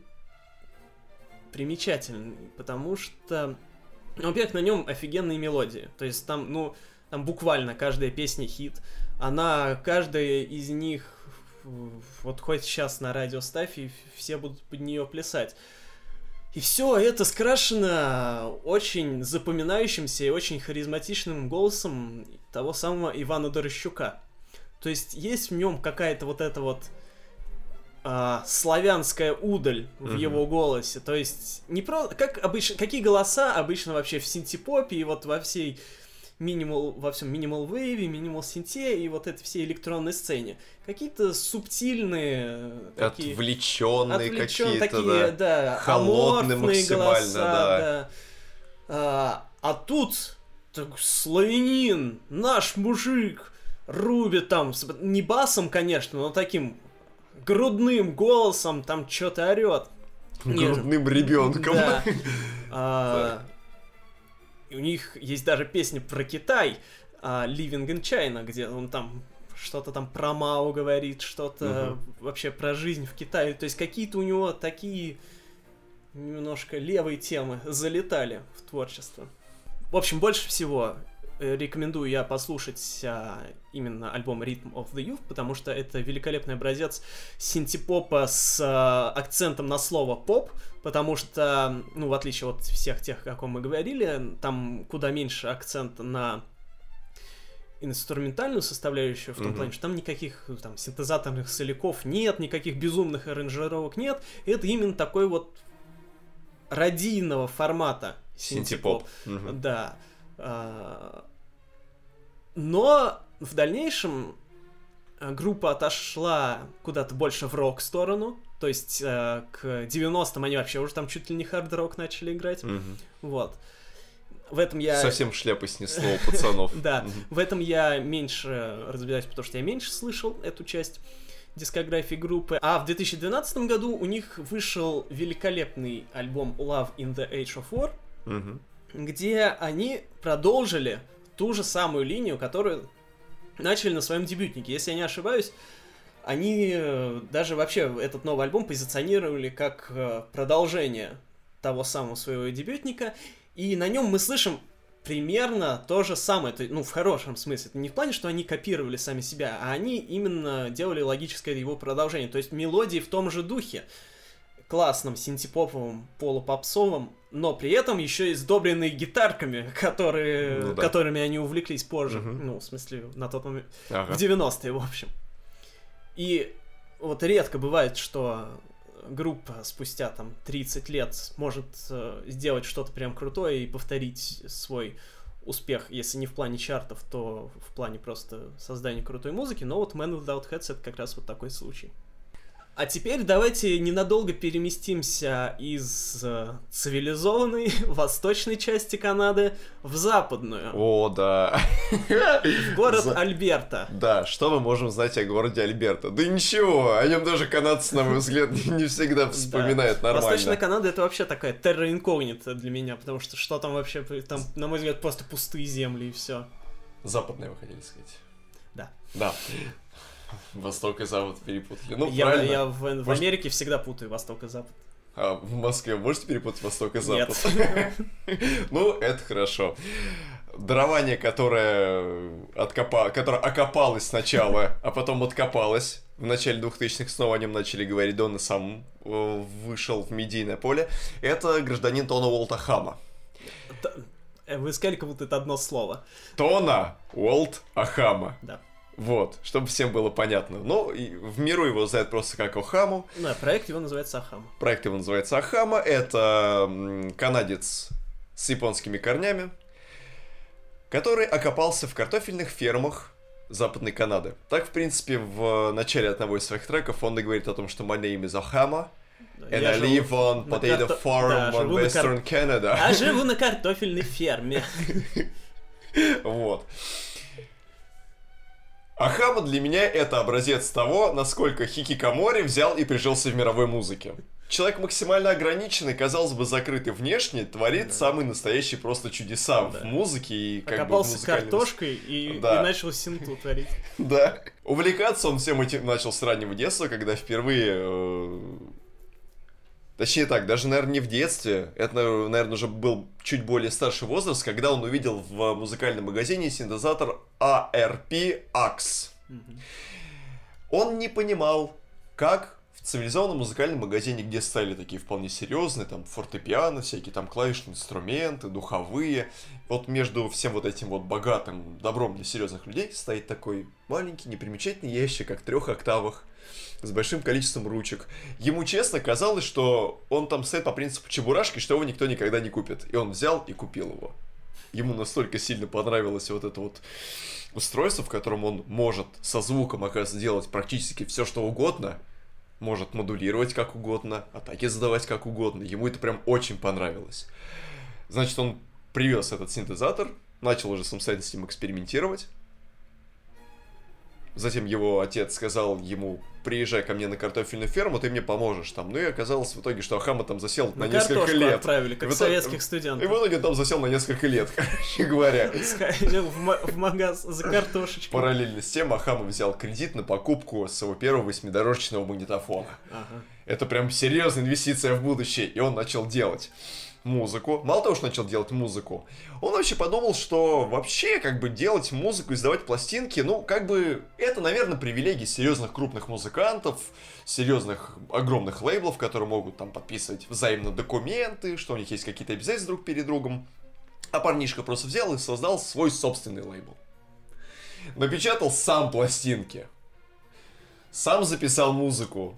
S1: примечательный, потому что, ну, во-первых, на нем офигенные мелодии, то есть там, ну, там буквально каждая песня хит, она, каждая из них, вот хоть сейчас на радио ставь, и все будут под нее плясать. И все это скрашено очень запоминающимся и очень харизматичным голосом того самого Ивана Дорощука. То есть есть в нем какая-то вот эта вот а, славянская удаль в
S2: Мгм.
S1: его голосе. То есть не про как обычно какие голоса обычно вообще в синтепопе и вот во всей минимал во всем минимал вейве, минимал синте и вот этой всей электронной сцене. Какие-то субтильные такие
S2: Отвлеченные
S1: отвлечён-
S2: какие-то,
S1: такие,
S2: да.
S1: да,
S2: Холодные максимально,
S1: голоса,
S2: да.
S1: да. А, а тут так, славянин, наш мужик, рубит там, не басом, конечно, но таким грудным голосом там что-то орет. Нет.
S2: Грудным ребенком.
S1: Да. А, у них есть даже песня про Китай, а, Living in China, где он там что-то там про Мао говорит, что-то вообще про жизнь в Китае. То есть какие-то у него такие немножко левые темы залетали в творчество. В общем, больше всего рекомендую я послушать а, именно альбом Rhythm of the Youth, потому что это великолепный образец синтепопа с а, акцентом на слово поп, потому что, ну, в отличие от всех тех, о ком мы говорили, там куда меньше акцента на инструментальную составляющую в том
S2: Мгм.
S1: плане, что там никаких э, там синтезаторных соляков нет, никаких безумных аранжировок нет. Это именно такой вот радийного формата
S2: Синтепоп.
S1: синтепоп.
S2: Мгм.
S1: Да. А, Но в дальнейшем э, группа отошла куда-то больше в рок-сторону. То есть э, к 90-м они вообще уже там чуть ли не хард-рок начали играть.
S2: Мгм.
S1: Вот. В этом я...
S2: Совсем шляпы снесло у пацанов.
S1: Да, в этом я меньше разбираюсь, потому что я меньше слышал эту часть дискографии группы. А в 2012 году у них вышел великолепный альбом Love in the Age of War, где они продолжили ту же самую линию, которую начали на своем дебютнике. Если я не ошибаюсь, они э, даже вообще этот новый альбом позиционировали как э, продолжение того самого своего дебютника, и на нем мы слышим примерно то же самое, то- ну, в хорошем смысле. Это не в плане, что они копировали сами себя, а они именно делали логическое его продолжение. То есть мелодии в том же духе, классном, синтепоповом, полупопсовом, но при этом еще и сдобренные гитарками, которые,
S2: Ну да.
S1: которыми они увлеклись позже.
S2: Мгм.
S1: Ну, в смысле, на тот момент.
S2: Ага.
S1: В 90-е, в общем. И вот редко бывает, что группа спустя там 30 лет может э, сделать что-то прям крутое и повторить свой успех, если не в плане чартов, то в плане просто создания крутой музыки, но вот Man Without Heads это как раз вот такой случай. А теперь давайте ненадолго переместимся из э, цивилизованной восточной части Канады в западную,
S2: О, да.
S1: в город
S2: За-
S1: Альберта.
S2: Да, что мы можем знать о городе Альберта? Да ничего, о нем даже канадцы, на мой взгляд, не всегда вспоминают
S1: Да. Восточная
S2: нормально.
S1: Канада это вообще такая терра инкогнита для меня, потому что что там вообще, там, на мой взгляд, просто пустые земли и все.
S2: Западная, вы хотели сказать?
S1: Да.
S2: Да. Восток и Запад перепутали. Ну,
S1: я,
S2: правильно.
S1: я в, в
S2: Может-
S1: Америке всегда путаю Восток и Запад.
S2: А в Москве можете перепутать Восток и Запад?
S1: Нет.
S2: Ну, это хорошо. Дарование, которое, откопа... которое окопалось сначала, а потом откопалось. В начале 2000-х снова о нем начали говорить, да он и сам э, вышел в медийное поле. Это гражданин Тона Уолта Хама.
S1: Э, Вы сказали, как будто это одно слово.
S2: Тона Уолт Ахама.
S1: Да.
S2: Вот, чтобы всем было понятно. Ну, и в миру его знают просто как Охаму.
S1: Да, проект его называется Ахам.
S2: Проект его называется Ахама. Это канадец с японскими корнями, который окопался в картофельных фермах Западной Канады. Так, в принципе, в начале одного из своих треков он и говорит о том, что my name is Ahama, and
S1: я
S2: I live on potato
S1: карто-
S2: farm
S1: да,
S2: on
S1: на кар-
S2: Western Canada.
S1: А живу на картофельной ферме.
S2: Вот. Ахама для меня это образец того, насколько хикикомори взял и прижился в мировой музыке. Человек максимально ограниченный, казалось бы, закрытый внешне, творит
S1: Да.
S2: самые настоящие просто чудеса
S1: Да.
S2: в музыке и как бы
S1: Окопался
S2: музыкальном-
S1: картошкой и,
S2: Да.
S1: и начал синту творить.
S2: Да. Увлекаться он всем этим начал с раннего детства, когда впервые... э, Точнее так, даже, наверное, не в детстве. Это, наверное, уже был чуть более старший возраст, когда он увидел в музыкальном магазине синтезатор ARP AX.
S1: Мгм.
S2: Он не понимал, как в цивилизованном музыкальном магазине, где стали такие вполне серьезные, там фортепиано, всякие там клавишные инструменты, духовые, вот между всем вот этим вот богатым добром для серьезных людей стоит такой маленький непримечательный ящик, как трех октавах, с большим количеством ручек. Ему честно казалось, что он там стоит по принципу чебурашки, что его никто никогда не купит. И он взял и купил его. Ему настолько сильно понравилось вот это вот устройство, в котором он может со звуком, оказывается, делать практически все, что угодно, может модулировать как угодно, атаки задавать как угодно. Ему это прям очень понравилось. Значит, он привез этот синтезатор, начал уже самостоятельно с ним экспериментировать. Затем его отец сказал ему, приезжай ко мне на картофельную ферму, ты мне поможешь там. Ну и оказалось в итоге, что Ахама там засел на,
S1: На
S2: несколько лет.
S1: отправили,
S2: И
S1: как
S2: в итоге-
S1: советских
S2: И в
S1: студентов.
S2: итоге там засел на несколько лет, короче говоря.
S1: Сходил в магаз за картошечкой.
S2: Параллельно с тем Ахама взял кредит на покупку своего первого восьмидорожечного магнитофона.
S1: Ага.
S2: Это прям серьезная инвестиция в будущее. И он начал делать музыку. Мало того, что начал делать музыку, он вообще подумал, что вообще как бы делать музыку, издавать пластинки, ну как бы это, наверное, привилегии серьезных крупных музыкантов, серьезных огромных лейблов, которые могут там подписывать взаимно документы, что у них есть какие-то обязательства друг перед другом. А парнишка просто взял и создал свой собственный лейбл. напечатал сам пластинки, сам записал музыку,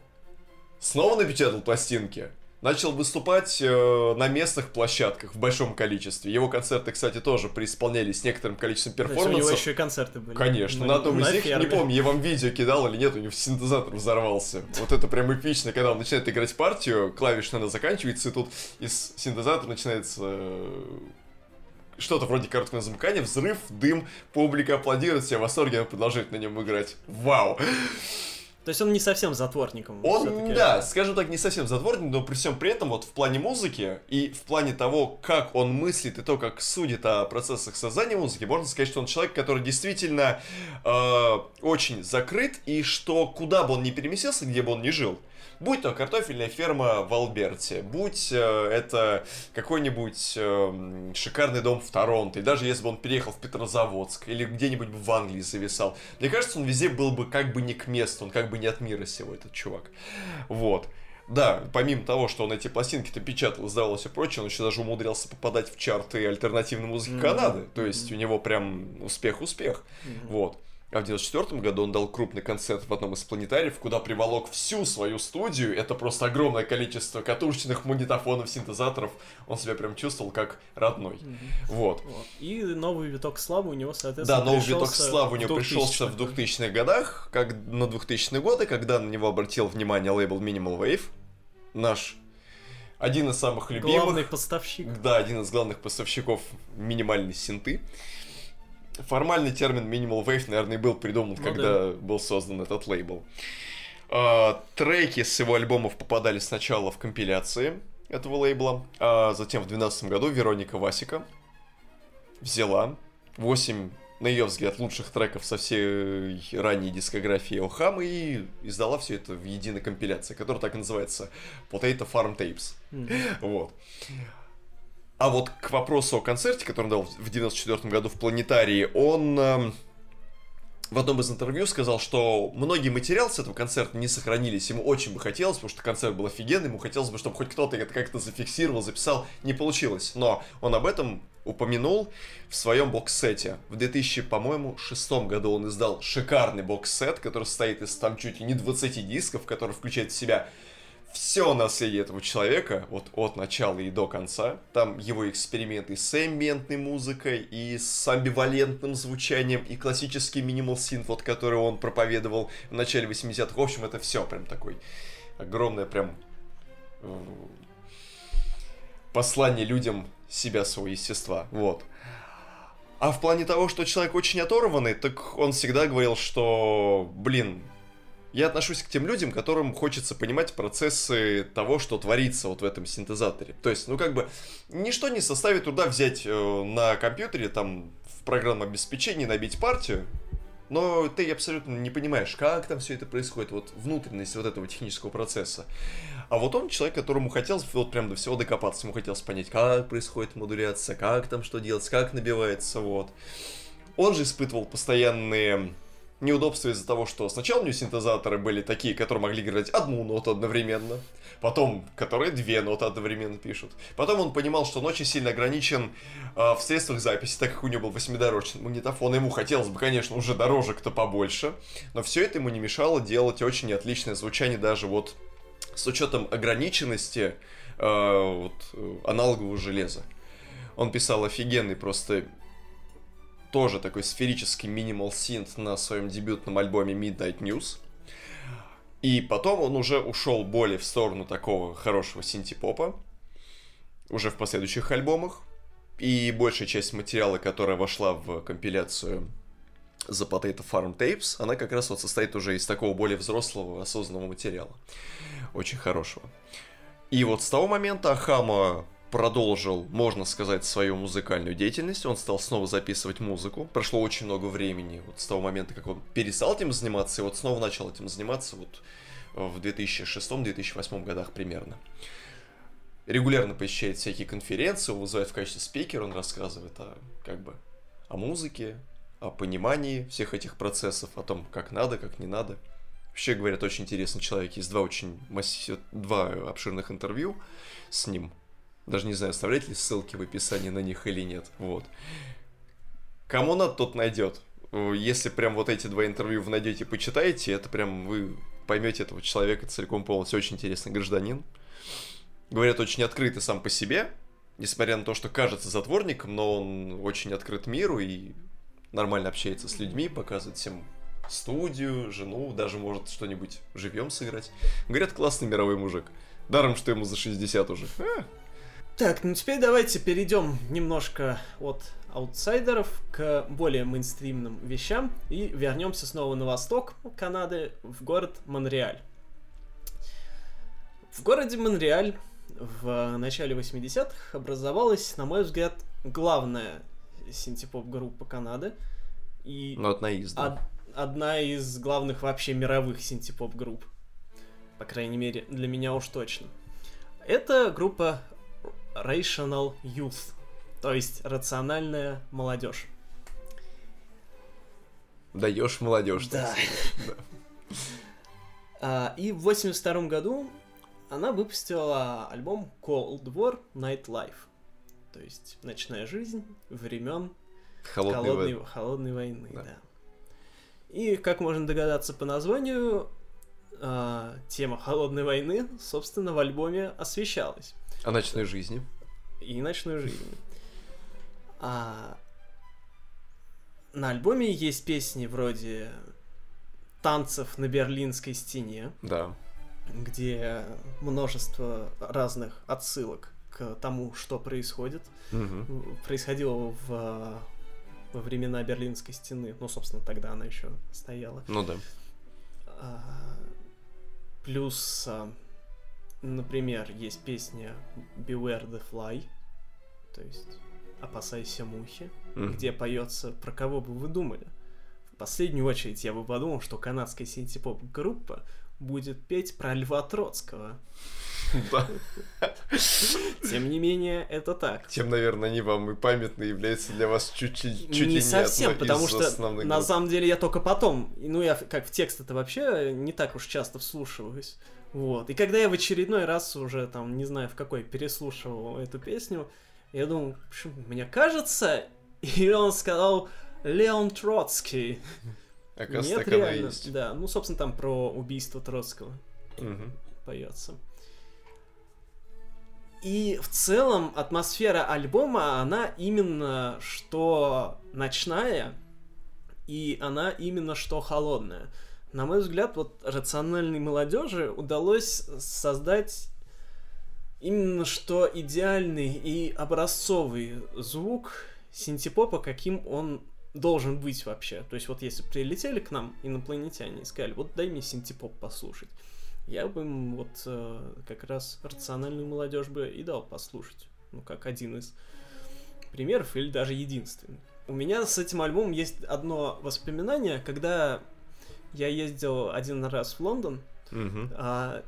S2: снова напечатал пластинки, начал выступать э, на местных площадках в большом количестве. Его концерты, кстати, тоже преисполнялись с некоторым количеством перформансов.
S1: У него еще и концерты были.
S2: Конечно. На, на одном из них, ферме. не помню, я вам видео кидал или нет, у него синтезатор взорвался. Вот это прям эпично, когда он начинает играть партию, клавиш, наверное, заканчивается, и тут из синтезатора начинается э, что-то вроде короткого замыкания, взрыв, дым, публика аплодирует, все в восторге, он продолжает на нем играть. Вау!
S1: То есть он не совсем затворником.
S2: Он, да, скажем так, не совсем затворник, но при всем при этом вот в плане музыки и в плане того, как он мыслит и то, как судит о процессах создания музыки, можно сказать, что он человек, который действительно э, очень закрыт и что куда бы он ни переместился, где бы он ни жил, Будь то картофельная ферма в Алберте, будь э, это какой-нибудь э, шикарный дом в Торонто, и даже если бы он переехал в Петрозаводск или где-нибудь в Англии зависал, мне кажется, он везде был бы как бы не к месту, он как бы не от мира сего, этот чувак. Вот. Да, помимо того, что он эти пластинки-то печатал, издавал и все прочее, он еще даже умудрялся попадать в чарты альтернативной музыки mm-hmm. Канады. То есть mm-hmm. у него прям успех-успех. Mm-hmm. Вот. А в 94 году он дал крупный концерт в одном из планетариев, куда приволок всю свою студию. Это просто огромное количество катушечных магнитофонов, синтезаторов. Он себя прям чувствовал как родной. Mm-hmm. Вот. вот.
S1: И новый виток славы у него, соответственно,
S2: Да, новый виток славы у него пришелся в 2000-х годах, как на 2000-е годы, когда на него обратил внимание лейбл Minimal Wave. Наш один из самых любимых.
S1: Главный поставщик.
S2: Да, один из главных поставщиков минимальной синты. Формальный термин Minimal Wave, наверное, и был придуман, ну, когда да. был создан этот лейбл. А, треки с его альбомов попадали сначала в компиляции этого лейбла, а затем в 2012 году Вероника Васика взяла 8, на ее взгляд, лучших треков со всей ранней дискографии Охам и издала все это в единой компиляции, которая так и называется Potato Farm Tapes. Mm-hmm. Вот. А вот к вопросу о концерте, который он дал в 94 году в Планетарии, он э, в одном из интервью сказал, что многие материалы с этого концерта не сохранились. Ему очень бы хотелось, потому что концерт был офигенный, ему хотелось бы, чтобы хоть кто-то это как-то зафиксировал, записал. Не получилось. Но он об этом упомянул в своем бокс-сете. В 2000, по-моему, шестом году он издал шикарный бокс-сет, который состоит из там чуть ли не 20 дисков, который включает в себя все наследие этого человека, вот от начала и до конца. Там его эксперименты с эмбиентной музыкой, и с амбивалентным звучанием, и классический минимал синт, вот который он проповедовал в начале 80-х. В общем, это все прям такой огромное прям э, послание людям себя, своего естества. Вот. А в плане того, что человек очень оторванный, так он всегда говорил, что, блин, я отношусь к тем людям, которым хочется понимать процессы того, что творится вот в этом синтезаторе. То есть, ну как бы, ничто не составит труда взять э, на компьютере, там, в программном обеспечении набить партию, но ты абсолютно не понимаешь, как там все это происходит, вот внутренность вот этого технического процесса. А вот он человек, которому хотелось вот прям до всего докопаться, ему хотелось понять, как происходит модуляция, как там что делать, как набивается, вот. Он же испытывал постоянные неудобства из-за того, что сначала у него синтезаторы были такие, которые могли играть одну ноту одновременно, потом, которые две ноты одновременно пишут. Потом он понимал, что он очень сильно ограничен э, в средствах записи, так как у него был восьмидорожный магнитофон. Ему хотелось бы, конечно, уже дорожек-то побольше, но все это ему не мешало делать очень отличное звучание даже вот с учетом ограниченности э, вот, аналогового железа. Он писал офигенный просто тоже такой сферический минимал синт на своем дебютном альбоме Midnight News. И потом он уже ушел более в сторону такого хорошего синти-попа, уже в последующих альбомах. И большая часть материала, которая вошла в компиляцию The Potato Farm Tapes, она как раз вот состоит уже из такого более взрослого, осознанного материала. Очень хорошего. И вот с того момента Ахама продолжил, можно сказать, свою музыкальную деятельность. Он стал снова записывать музыку. Прошло очень много времени вот с того момента, как он перестал этим заниматься, и вот снова начал этим заниматься вот в 2006-2008 годах примерно. Регулярно посещает всякие конференции, вызывает в качестве спикера, он рассказывает о, как бы, о музыке, о понимании всех этих процессов, о том, как надо, как не надо. Вообще, говорят, очень интересный человек. Есть два очень масс... два обширных интервью с ним. Даже не знаю, оставлять ли ссылки в описании на них или нет. Вот. Кому надо, тот найдет. Если прям вот эти два интервью вы найдете, почитаете, это прям вы поймете этого человека целиком полностью. Очень интересный гражданин. Говорят, очень открытый сам по себе, несмотря на то, что кажется затворником, но он очень открыт миру и нормально общается с людьми, показывает всем студию, жену, даже может что-нибудь живьем сыграть. Говорят, классный мировой мужик. Даром, что ему за 60 уже. А.
S1: Так, ну теперь давайте перейдем немножко от аутсайдеров к более мейнстримным вещам и вернемся снова на восток Канады, в город Монреаль. В городе Монреаль в начале 80-х образовалась, на мой взгляд, главная синтепоп-группа Канады.
S2: И ну, одна из, да.
S1: од- одна из главных вообще мировых синтепоп-групп. По крайней мере, для меня уж точно. Это группа Rational Youth, то есть рациональная молодежь.
S2: Даешь молодежь.
S1: Да. да. А, и в 82 году она выпустила альбом Cold War Night Life. То есть ночная жизнь времен холодной, холодной, вой... холодной войны, да. да. И, как можно догадаться по названию, э, тема холодной войны, собственно, в альбоме освещалась.
S2: О ночной жизни.
S1: И ночной жизни. А на альбоме есть песни вроде танцев на Берлинской стене.
S2: Да.
S1: Где множество разных отсылок к тому, что происходит.
S2: Угу.
S1: Происходило в во времена Берлинской стены. Ну, собственно, тогда она еще стояла.
S2: Ну да.
S1: А, плюс, а, например, есть песня Beware the Fly, то есть Опасайся мухи, mm где поется про кого бы вы думали. В последнюю очередь я бы подумал, что канадская синтепоп-группа будет петь про Льва Троцкого. Да. Тем не менее, это так.
S2: Тем, наверное, они вам и памятны являются для вас чуть, чуть, чуть
S1: не, не совсем, потому что на самом деле я только потом, ну я как в текст это вообще не так уж часто вслушиваюсь. Вот. И когда я в очередной раз уже там, не знаю в какой, переслушивал эту песню, я думал, мне кажется, и он сказал Леон Троцкий.
S2: Оказывается, Нет, реально. есть.
S1: Да, ну, собственно, там про убийство Троцкого угу. поется. И в целом атмосфера альбома, она именно что ночная, и она именно что холодная. На мой взгляд, вот рациональной молодежи удалось создать именно что идеальный и образцовый звук синтепопа, каким он должен быть вообще. То есть вот если прилетели к нам инопланетяне и сказали, вот дай мне синтепоп послушать, я бы им вот э, как раз рациональную молодежь бы и дал послушать. Ну, как один из примеров, или даже единственный. У меня с этим альбомом есть одно воспоминание, когда я ездил один раз в Лондон,
S2: mm-hmm.
S1: а,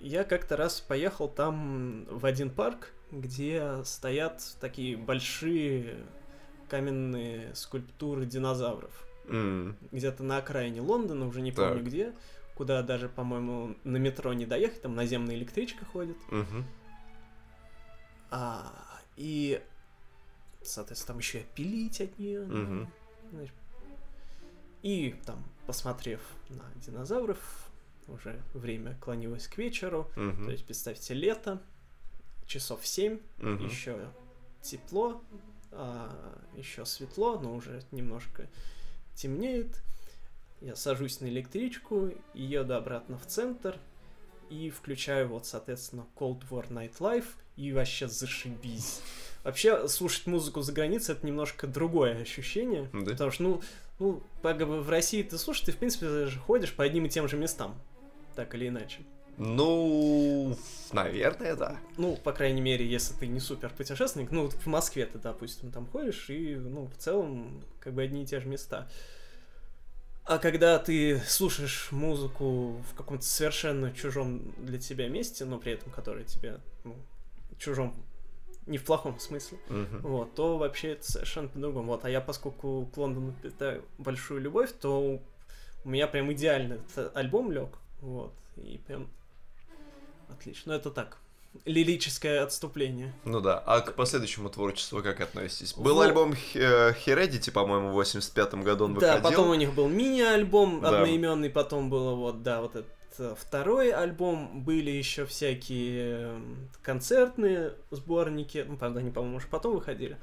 S1: я как-то раз поехал там в один парк, где стоят такие большие каменные скульптуры динозавров.
S2: Mm.
S1: Где-то на окраине Лондона, уже не помню так. где, куда даже, по-моему, на метро не доехать, там наземная электричка ходит.
S2: Mm-hmm.
S1: А, и, соответственно, там еще и пилить от нее.
S2: Mm-hmm.
S1: И там, посмотрев на динозавров, уже время клонилось к вечеру.
S2: Mm-hmm.
S1: То есть, представьте, лето, часов 7,
S2: mm-hmm.
S1: еще тепло, а, еще светло, но уже немножко темнеет. Я сажусь на электричку и еду обратно в центр и включаю вот, соответственно, Cold War Night Life и вообще зашибись. Вообще, слушать музыку за границей это немножко другое ощущение,
S2: да?
S1: потому что, ну, ну, в России ты слушаешь, ты, в принципе, даже ходишь по одним и тем же местам, так или иначе.
S2: Ну, наверное, да.
S1: Ну, по крайней мере, если ты не супер путешественник, ну, в Москве ты, допустим, там ходишь, и, ну, в целом, как бы одни и те же места. А когда ты слушаешь музыку в каком-то совершенно чужом для тебя месте, но при этом который тебе ну, чужом не в плохом смысле,
S2: uh-huh.
S1: вот, то вообще это совершенно по-другому. Вот, а я, поскольку к Лондону питаю большую любовь, то у меня прям идеально этот альбом лег, вот, и прям Отлично. Ну, это так. лирическое отступление.
S2: Ну да. А к последующему творчеству как относитесь? Был вот. альбом э, Heredity, по-моему, в 85-м году он
S1: выходил. Да, потом у них был мини-альбом да. одноименный, потом было вот, да, вот этот э, второй альбом, были еще всякие эм, концертные сборники, ну, правда, они, по-моему, уже потом выходили.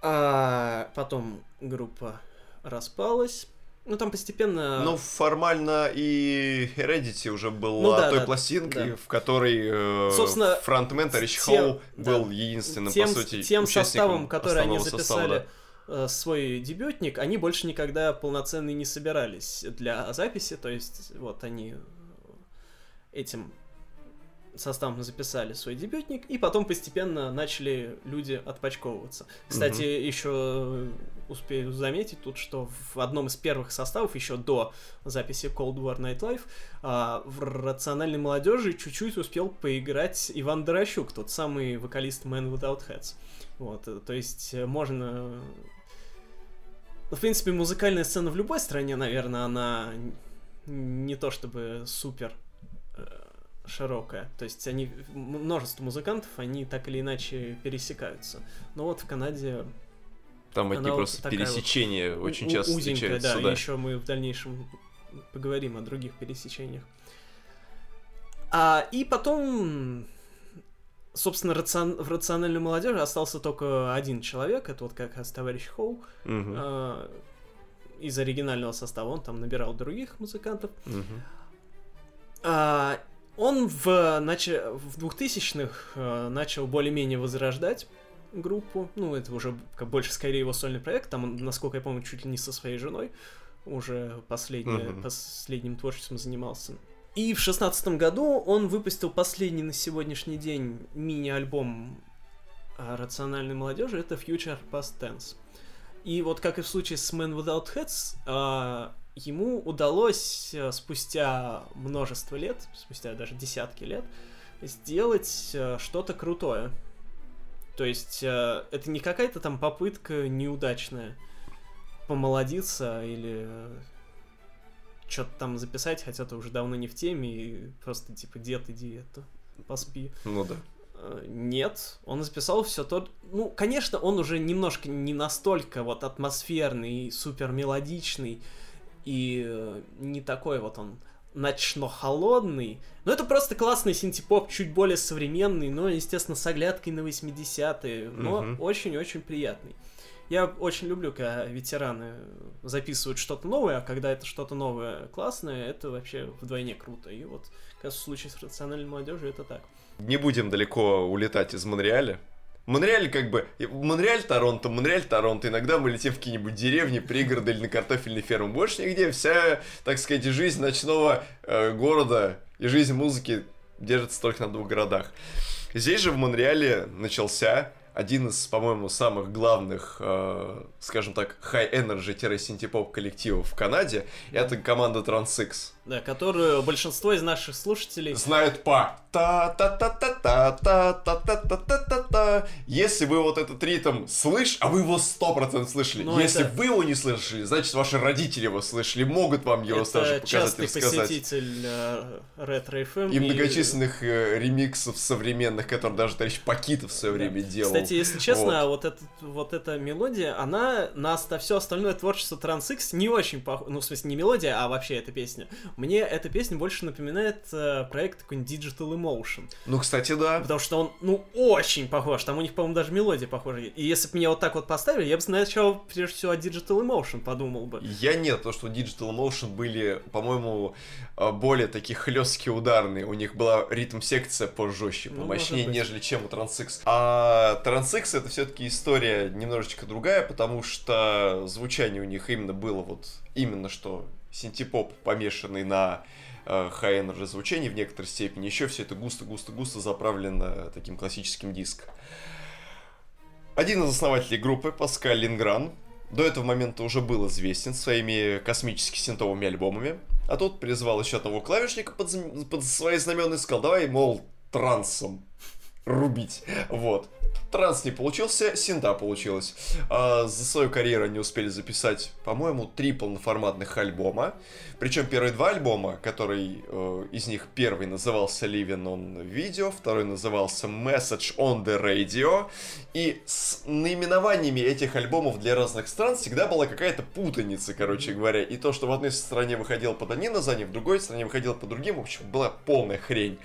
S1: А потом группа распалась. Ну, там постепенно...
S2: Ну, формально и Heredity уже была ну, да, той да, пластинкой, да. в которой э, Собственно, фронтмен Рич Холл был да, единственным,
S1: тем,
S2: по сути,
S1: Тем составом, который они записали состава, да. Э, свой дебютник, они больше никогда полноценные не собирались для записи, то есть вот они этим составом записали свой дебютник, и потом постепенно начали люди отпочковываться. Кстати, mm-hmm. еще успею заметить тут, что в одном из первых составов, еще до записи Cold War Night Life, а, в рациональной молодежи чуть-чуть успел поиграть Иван Дорощук, тот самый вокалист Man Without Heads. Вот, э, то есть э, можно... Ну, в принципе, музыкальная сцена в любой стране, наверное, она не то чтобы супер э, широкая. То есть они, множество музыкантов, они так или иначе пересекаются. Но вот в Канаде
S2: там одни Она просто вот пересечения вот очень часто
S1: узенькая, встречаются. Да, да, еще мы в дальнейшем поговорим о других пересечениях. А, и потом, собственно, рацион... в рациональной молодежи остался только один человек, это вот как раз товарищ Хоу. Угу. А, из оригинального состава он там набирал других музыкантов. Угу. А, он в, нач... в 2000-х а, начал более-менее возрождать группу. Ну, это уже как больше скорее его сольный проект. Там он, насколько я помню, чуть ли не со своей женой уже последнее, mm-hmm. последним творчеством занимался. И в шестнадцатом году он выпустил последний на сегодняшний день мини-альбом рациональной молодежи, это Future Past Tense. И вот как и в случае с Man Without Heads, а, ему удалось а, спустя множество лет, спустя даже десятки лет, сделать а, что-то крутое. То есть это не какая-то там попытка неудачная помолодиться или что-то там записать, хотя ты уже давно не в теме, и просто типа дед, иди это, поспи.
S2: Ну да.
S1: Э, нет, он записал все то. Ну, конечно, он уже немножко не настолько вот атмосферный, супер мелодичный, и э, не такой вот он ночно-холодный. Но это просто классный синтепоп, чуть более современный, но, естественно, с оглядкой на 80-е, но угу. очень-очень приятный. Я очень люблю, когда ветераны записывают что-то новое, а когда это что-то новое классное, это вообще вдвойне круто. И вот, как в случае с рациональной молодежью, это так.
S2: Не будем далеко улетать из Монреаля. Монреаль как бы... Монреаль, Торонто, Монреаль, Торонто. Иногда мы летим в какие-нибудь деревни, пригороды или на картофельной фермы. Больше нигде. Вся, так сказать, жизнь ночного э, города и жизнь музыки держится только на двух городах. Здесь же в Монреале начался один из, по-моему, самых главных, э, скажем так, high-energy-синтепоп коллективов в Канаде. Это команда Transix.
S1: Да, которую большинство из наших слушателей...
S2: Знают по та-та-та-та-та-та-та-та-та-та-та. Если вы вот этот ритм слышь, а вы его сто процентов слышали. Но Если это... вы его не слышали, значит ваши родители его слышали, могут вам его тоже показать и рассказать.
S1: посетитель э, ретро FM.
S2: И, и многочисленных э, ремиксов современных, которые даже товарищ Пакитов в свое да. время делал.
S1: Кстати, если честно, вот, вот, этот, вот эта мелодия, она на все остальное творчество Transx не очень похожа. Ну, в смысле, не мелодия, а вообще эта песня. Мне эта песня больше напоминает э, проект какой-нибудь Digital Emotion.
S2: Ну, кстати, да.
S1: Потому что он, ну, очень похож. Там у них, по-моему, даже мелодия похожа. И если бы меня вот так вот поставили, я бы сначала, прежде всего, о Digital Emotion подумал бы.
S2: Я нет, то, что Digital Emotion были, по-моему, э, более такие хлесткие ударные. У них была ритм-секция пожестче, ну, помощнее, нежели чем у Transix. А Transix это все-таки история немножечко другая, потому что звучание у них именно было вот именно что синтепоп, помешанный на э, high-energy звучании в некоторой степени. Еще все это густо-густо-густо заправлено таким классическим диском. Один из основателей группы, Паскаль Лингран, до этого момента уже был известен своими космически синтовыми альбомами, а тут призвал еще одного клавишника под, под свои знамена и сказал, давай, мол, трансом рубить. Вот. Транс не получился, синта получилось. А, за свою карьеру они успели записать, по-моему, три полноформатных альбома. Причем первые два альбома, который э, из них первый назывался Living on Video, второй назывался Message on the Radio. И с наименованиями этих альбомов для разных стран всегда была какая-то путаница, короче говоря. И то, что в одной стране выходило под одним названием, в другой стране выходило под другим, в общем, была полная хрень.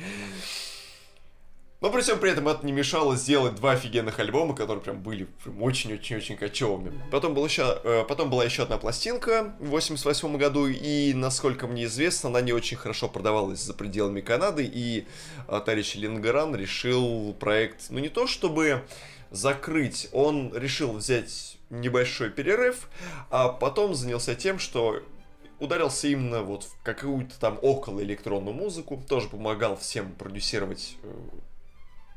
S2: Но при всем при этом это не мешало сделать два офигенных альбома, которые прям были очень-очень-очень кочевыми. Потом, был еще, э, потом была еще одна пластинка в 88 году, и, насколько мне известно, она не очень хорошо продавалась за пределами Канады, и э, товарищ Лингеран решил проект, ну не то чтобы закрыть, он решил взять небольшой перерыв, а потом занялся тем, что ударился именно вот в какую-то там около электронную музыку, тоже помогал всем продюсировать э,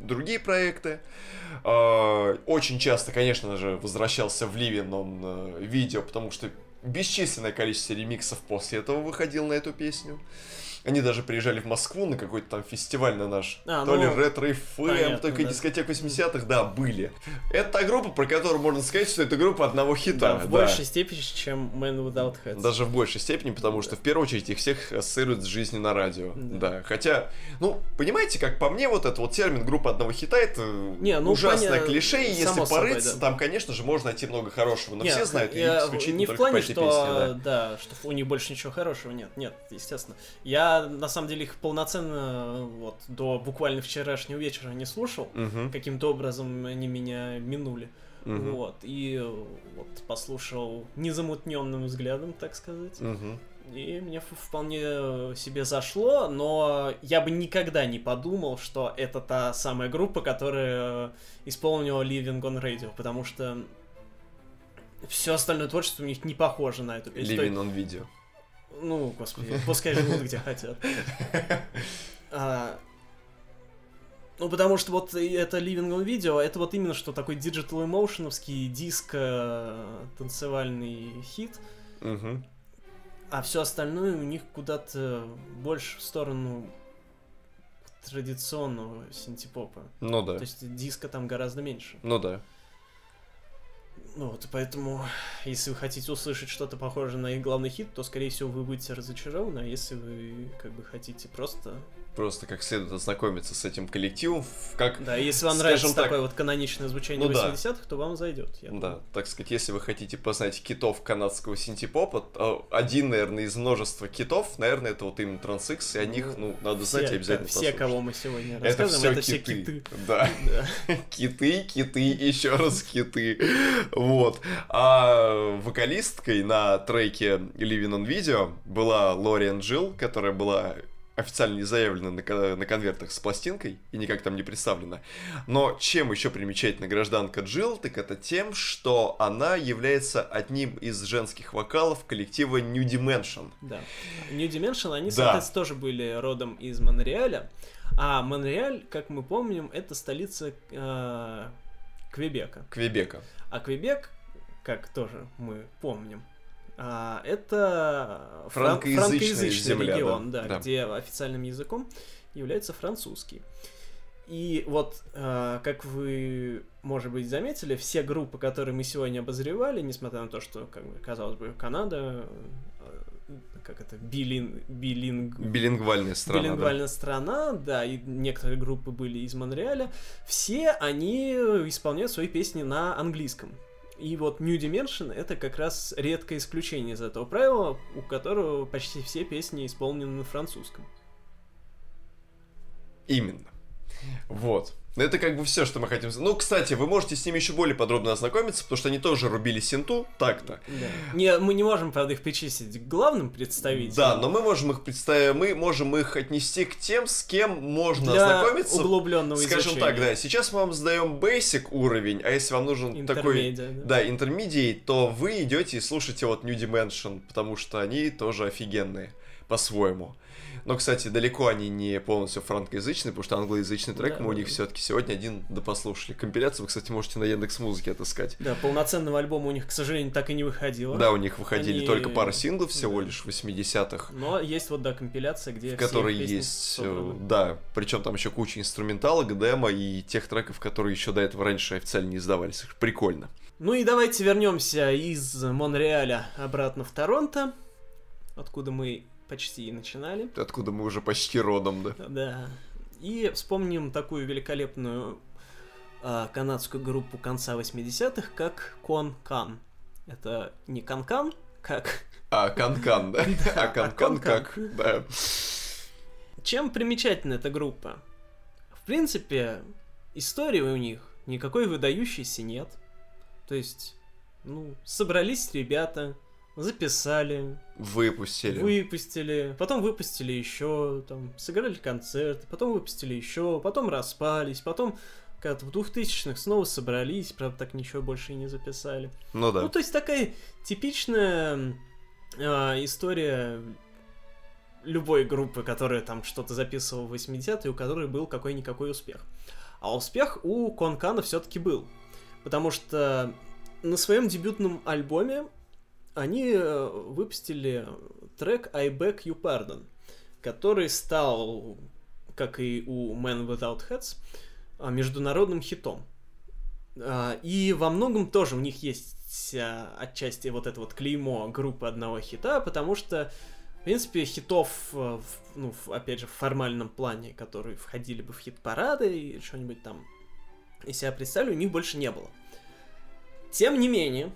S2: другие проекты. А, очень часто, конечно же, возвращался в Ливен он э, видео, потому что бесчисленное количество ремиксов после этого выходил на эту песню. Они даже приезжали в Москву на какой-то там фестиваль на наш. А, то ну, ли ретро ФМ, только да. дискотек 80-х, да, были. Это та группа, про которую можно сказать, что это группа одного хита. Да,
S1: в да. большей степени, чем Man Without Heads.
S2: Даже в большей степени, потому что в первую очередь их всех ассоциируют с жизнью на радио. Да. да. Хотя, ну, понимаете, как по мне, вот этот вот термин группа одного хита это не, ну, ужасное поня... клише, и если порыться, да. там, конечно же, можно найти много хорошего. Но не, все знают
S1: я, исключительно не в плане, что, песни, да. да, что у них больше ничего хорошего нет. Нет, естественно. Я на самом деле их полноценно вот до буквально вчерашнего вечера не слушал.
S2: Угу.
S1: Каким-то образом они меня минули. Угу. Вот. И вот послушал незамутненным взглядом, так сказать.
S2: Угу.
S1: И мне вполне себе зашло, но я бы никогда не подумал, что это та самая группа, которая исполнила Living on Radio, потому что все остальное творчество у них не похоже на эту
S2: песню. Living on Video.
S1: Ну, господи, пускай живут где хотят. А, ну, потому что вот это Living on Video, это вот именно что такой digital emotionовский диско танцевальный хит.
S2: Угу.
S1: А все остальное у них куда-то больше в сторону традиционного синтепопа.
S2: Ну да.
S1: То есть диска там гораздо меньше.
S2: Ну да.
S1: Ну вот, поэтому, если вы хотите услышать что-то похожее на их главный хит, то, скорее всего, вы будете разочарованы, а если вы, как бы, хотите просто
S2: просто как следует ознакомиться с этим коллективом, как...
S1: Да, если вам нравится так, такое вот каноничное звучание ну, 80-х, да. то вам зайдет.
S2: Я да, думаю. так сказать, если вы хотите познать китов канадского синтепопа, то один, наверное, из множества китов, наверное, это вот именно Transx, и о них, ну, надо знать все, обязательно
S1: да, Все, кого мы сегодня рассказываем, это все, это киты. все киты.
S2: Да. киты, киты, еще раз киты. Вот. А вокалисткой на треке Living on Video была Лориан Джилл, которая была официально не заявлено на, на конвертах с пластинкой и никак там не представлено. Но чем еще примечательна гражданка Джилл, так это тем, что она является одним из женских вокалов коллектива New Dimension.
S1: Да. New Dimension, они, да. соответственно, тоже были родом из Монреаля. А Монреаль, как мы помним, это столица э, Квебека.
S2: Квебека.
S1: А Квебек, как тоже мы помним, а, это
S2: франкоязычный, франкоязычный земля,
S1: регион, да, да, да, где официальным языком является французский. И вот, э, как вы, может быть, заметили, все группы, которые мы сегодня обозревали, несмотря на то, что, как бы, казалось бы, Канада, э, как это, билин, билинг...
S2: билингвальная страна.
S1: Билингвальная да. страна, да, и некоторые группы были из Монреаля, все они исполняют свои песни на английском. И вот New Dimension это как раз редкое исключение из этого правила, у которого почти все песни исполнены на французском.
S2: Именно. Вот. Это как бы все, что мы хотим Ну, кстати, вы можете с ними еще более подробно ознакомиться, потому что они тоже рубили синту, так-то.
S1: Да. Не, мы не можем, правда, их причислить к главным представителям.
S2: Да, но мы можем их представить, мы можем их отнести к тем, с кем можно Для ознакомиться.
S1: углубленного
S2: Скажем
S1: изучения.
S2: так, да, сейчас мы вам задаем basic уровень, а если вам нужен такой... Да. да, интермедиат, то вы идете и слушаете вот New Dimension, потому что они тоже офигенные. по-своему. Но, кстати, далеко они не полностью франкоязычные, потому что англоязычный трек
S1: Да,
S2: мы у
S1: да,
S2: них
S1: да.
S2: все-таки сегодня один допослушали. Компиляцию вы, кстати, можете на Яндекс Музыке отыскать.
S1: Да, полноценного альбома у них, к сожалению, так и не выходило.
S2: Да, у них выходили
S1: Они-
S2: только пара синглов всего
S1: да.
S2: лишь 80-х.
S1: Но есть вот, да, компиляция, где
S2: в которой есть, э,
S1: собраны.
S2: да, причем там еще куча инструменталок, демо и тех треков, которые еще до этого раньше официально не издавались. Прикольно.
S1: Ну и давайте вернемся из Монреаля обратно в Торонто, откуда мы почти и начинали.
S2: Откуда мы уже почти родом, да.
S1: Да. И вспомним такую великолепную а, канадскую группу конца 80-х, как Кон Кан. Это не Канкан, как...
S2: А, Канкан, да?
S1: Да,
S2: А Канкан
S1: Канкан.
S2: как? Да.
S1: Чем примечательна эта группа? В принципе, истории у них никакой выдающейся нет. То есть, ну, собрались ребята, записали,
S2: Выпустили.
S1: выпустили, потом выпустили еще, там, сыграли концерты, потом выпустили еще, потом распались, потом как-то в 2000-х снова собрались, правда, так ничего больше и не записали.
S2: Ну да.
S1: Ну, то есть такая типичная а, история любой группы, которая там что-то записывала в 80-е, у которой был какой-никакой успех. А успех у Конкана все-таки был. Потому что на своем дебютном альбоме они э, выпустили трек I Beg You Pardon, который стал, как и у Man Without Heads, а, международным хитом. А, И во многом тоже у них есть а, отчасти вот это вот клеймо группы одного хита, потому что, в принципе, хитов, в- ну, опять же, в формальном плане, которые входили бы в хит-парады и что-нибудь там из себя представили, у них больше не было. Тем не менее,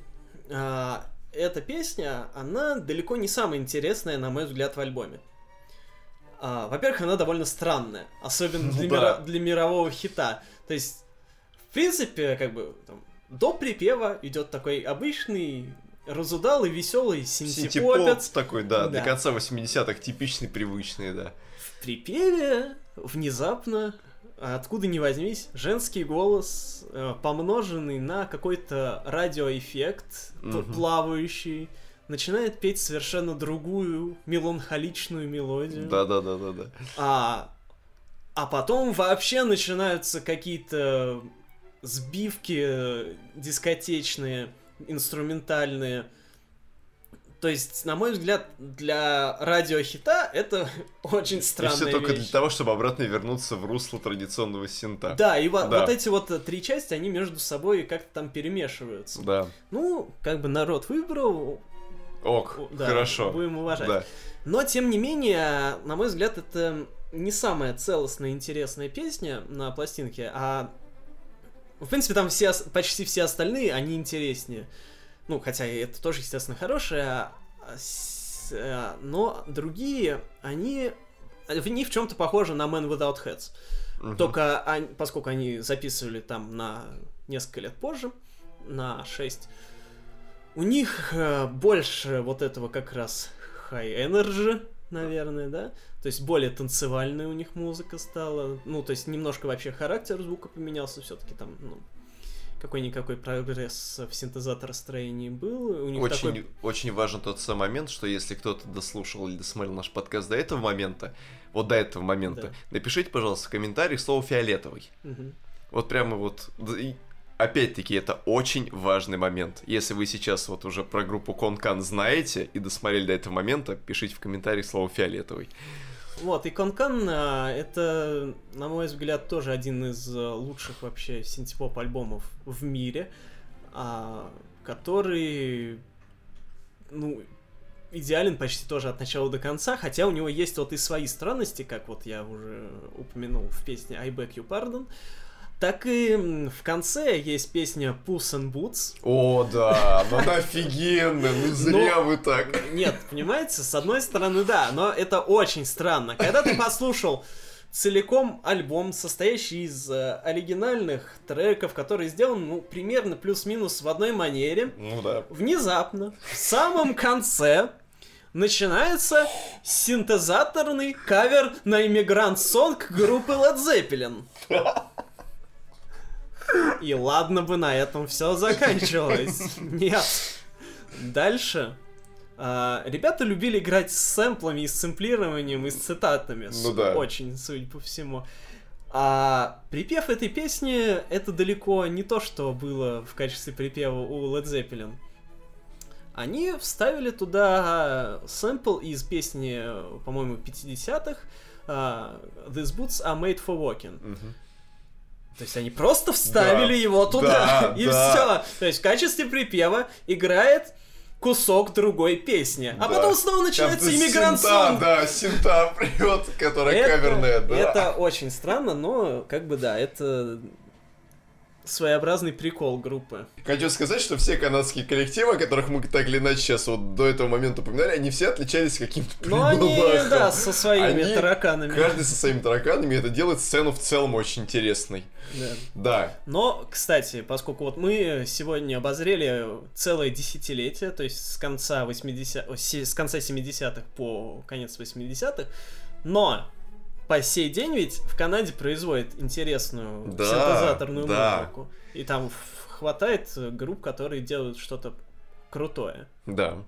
S1: эта песня, она далеко не самая интересная, на мой взгляд, в альбоме. А, Во-первых, она довольно странная, особенно
S2: Ну
S1: для,
S2: да.
S1: мира- для мирового хита. То есть, в принципе, как бы там, до припева идет такой обычный разудалый, веселый
S2: Синтепоп
S1: синтепопец.
S2: такой, да,
S1: Да.
S2: для конца 80-х типичный, привычный, да.
S1: В припеве внезапно, откуда ни возьмись, женский голос, э, помноженный на какой-то радиоэффект,
S2: Мгм.
S1: плавающий, начинает петь совершенно другую меланхоличную мелодию.
S2: Да-да-да-да-да.
S1: А, а потом вообще начинаются какие-то сбивки э, дискотечные, инструментальные. То есть, на мой взгляд, для радиохита это очень
S2: И
S1: странная
S2: все только
S1: вещь.
S2: для того, чтобы обратно вернуться в русло традиционного синта.
S1: Да, и
S2: Да.
S1: вот эти вот э, три части, они между собой как-то там перемешиваются.
S2: Да.
S1: Ну, как бы народ выбрал,
S2: Ок,
S1: да,
S2: хорошо.
S1: будем уважать.
S2: Да.
S1: Но, тем не менее, на мой взгляд, это не самая целостная интересная песня на пластинке, а в принципе там все, почти все остальные, они интереснее. Ну, хотя и это тоже, естественно, хорошее, а а, но другие, они в них в чем-то похожи на Man Without Heads.
S2: Мгм.
S1: Только они- поскольку они записывали там на несколько лет позже, на 6, у них э, больше вот этого как раз high energy, наверное, да? То есть более танцевальная у них музыка стала. Ну, то есть немножко вообще характер звука поменялся, все-таки там, ну, какой-никакой прогресс в синтезаторостроении был. У них
S2: Очень,
S1: такой...
S2: очень важен тот самый момент, что если кто-то дослушал или досмотрел наш подкаст до этого момента, вот до этого момента,
S1: Да.
S2: напишите, пожалуйста, в комментарии слово фиолетовый.
S1: Мгм.
S2: Вот прямо вот. Опять-таки, это очень важный момент. Если вы сейчас вот уже про группу Конкан знаете и досмотрели до этого момента, пишите в комментариях слово фиолетовый.
S1: Вот, и Конкан а, это, на мой взгляд, тоже один из а, лучших вообще синтепоп альбомов в мире, а, который, ну, идеален почти тоже от начала до конца, хотя у него есть вот и свои странности, как вот я уже упомянул в песне I Beg You Pardon, так и в конце есть песня Puss in Boots,
S2: О, да, ну она офигенная, ну зря вы так.
S1: Нет, понимаете, с одной стороны, да, но это очень странно. Когда ты послушал целиком альбом, состоящий из э, оригинальных треков, который сделан, ну, примерно плюс-минус в одной манере,
S2: Ну да.
S1: внезапно, в самом конце, начинается синтезаторный кавер на иммигрант сонг группы Led Zeppelin. И ладно бы на этом все заканчивалось. Нет. Дальше А, ребята любили играть с сэмплами и с сэмплированием и с цитатами.
S2: Ну да.
S1: Очень, судя по всему. А припев этой песни это далеко не то, что было в качестве припева у Led Zeppelin. Они вставили туда сэмпл из песни, по-моему, 50-х uh, These boots are made for walking.
S2: Мгм.
S1: То есть они просто вставили
S2: Да,
S1: его туда,
S2: да,
S1: и
S2: да.
S1: все. То есть в качестве припева играет кусок другой песни. А
S2: Да.
S1: потом снова начинается иммигрант
S2: синта. Да, синта прет, которая
S1: Это-
S2: каверная, да.
S1: Это очень странно, но как бы да, это своеобразный прикол группы.
S2: Хочу сказать, что все канадские коллективы, о которых мы так или иначе сейчас вот до этого момента упоминали, они все отличались каким-то
S1: Но они, да, со своими
S2: Они-
S1: тараканами.
S2: Каждый со своими тараканами, это делает сцену в целом очень интересной.
S1: Да.
S2: Да,
S1: Но, кстати, поскольку вот мы сегодня обозрели целое десятилетие, то есть с конца 80 о, се- с конца 70-х по конец 80-х, но по сей день ведь в Канаде производят интересную
S2: Да,
S1: синтезаторную
S2: да.
S1: музыку. И там хватает групп, которые делают что-то крутое.
S2: да.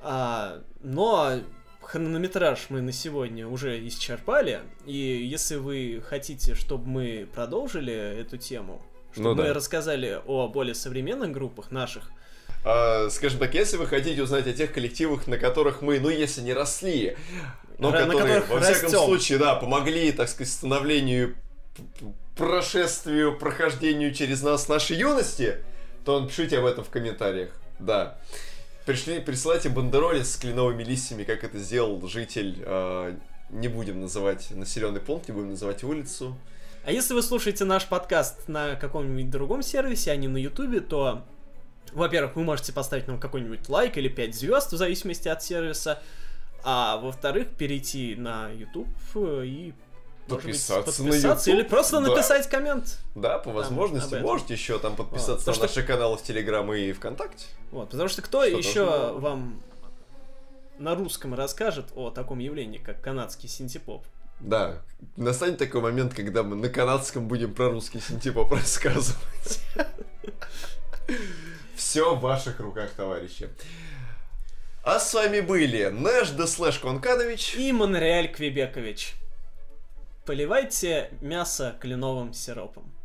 S1: А, но хронометраж мы на сегодня уже исчерпали, и если вы хотите, чтобы мы продолжили эту тему, чтобы
S2: Ну
S1: мы
S2: да.
S1: рассказали о более современных группах наших,
S2: А, скажем так, если вы хотите узнать о тех коллективах, на которых мы, ну, если не росли, но
S1: На
S2: которые,
S1: которых
S2: во всяком
S1: растем.
S2: случае, да, помогли, так сказать, становлению, прошествию, прохождению через нас нашей юности, то напишите об этом в комментариях. Да. Пришли, присылайте бандероли с кленовыми листьями, как это сделал житель, а, не будем называть населенный пункт, не будем называть улицу.
S1: А если вы слушаете наш подкаст на каком-нибудь другом сервисе, а не на Ютубе, то, во-первых, вы можете поставить нам какой-нибудь лайк или 5 звезд, в зависимости от сервиса. А во-вторых, перейти на YouTube и может быть,
S2: Подписаться на
S1: подписаться
S2: YouTube,
S1: или просто
S2: да.
S1: написать коммент.
S2: Да, по возможности можете еще там подписаться
S1: Вот,
S2: на
S1: то, что-
S2: наши каналы в Телеграм и ВКонтакте.
S1: Вот, потому что кто
S2: Что
S1: еще
S2: было.
S1: вам на русском расскажет о таком явлении, как канадский синтепоп?
S2: Да, настанет такой момент, когда мы на канадском будем про русский синтепоп рассказывать. Все в ваших руках, товарищи. А с вами были Нэш де Слэш Конканович.
S1: И Монреаль Квебекович. Поливайте мясо кленовым сиропом.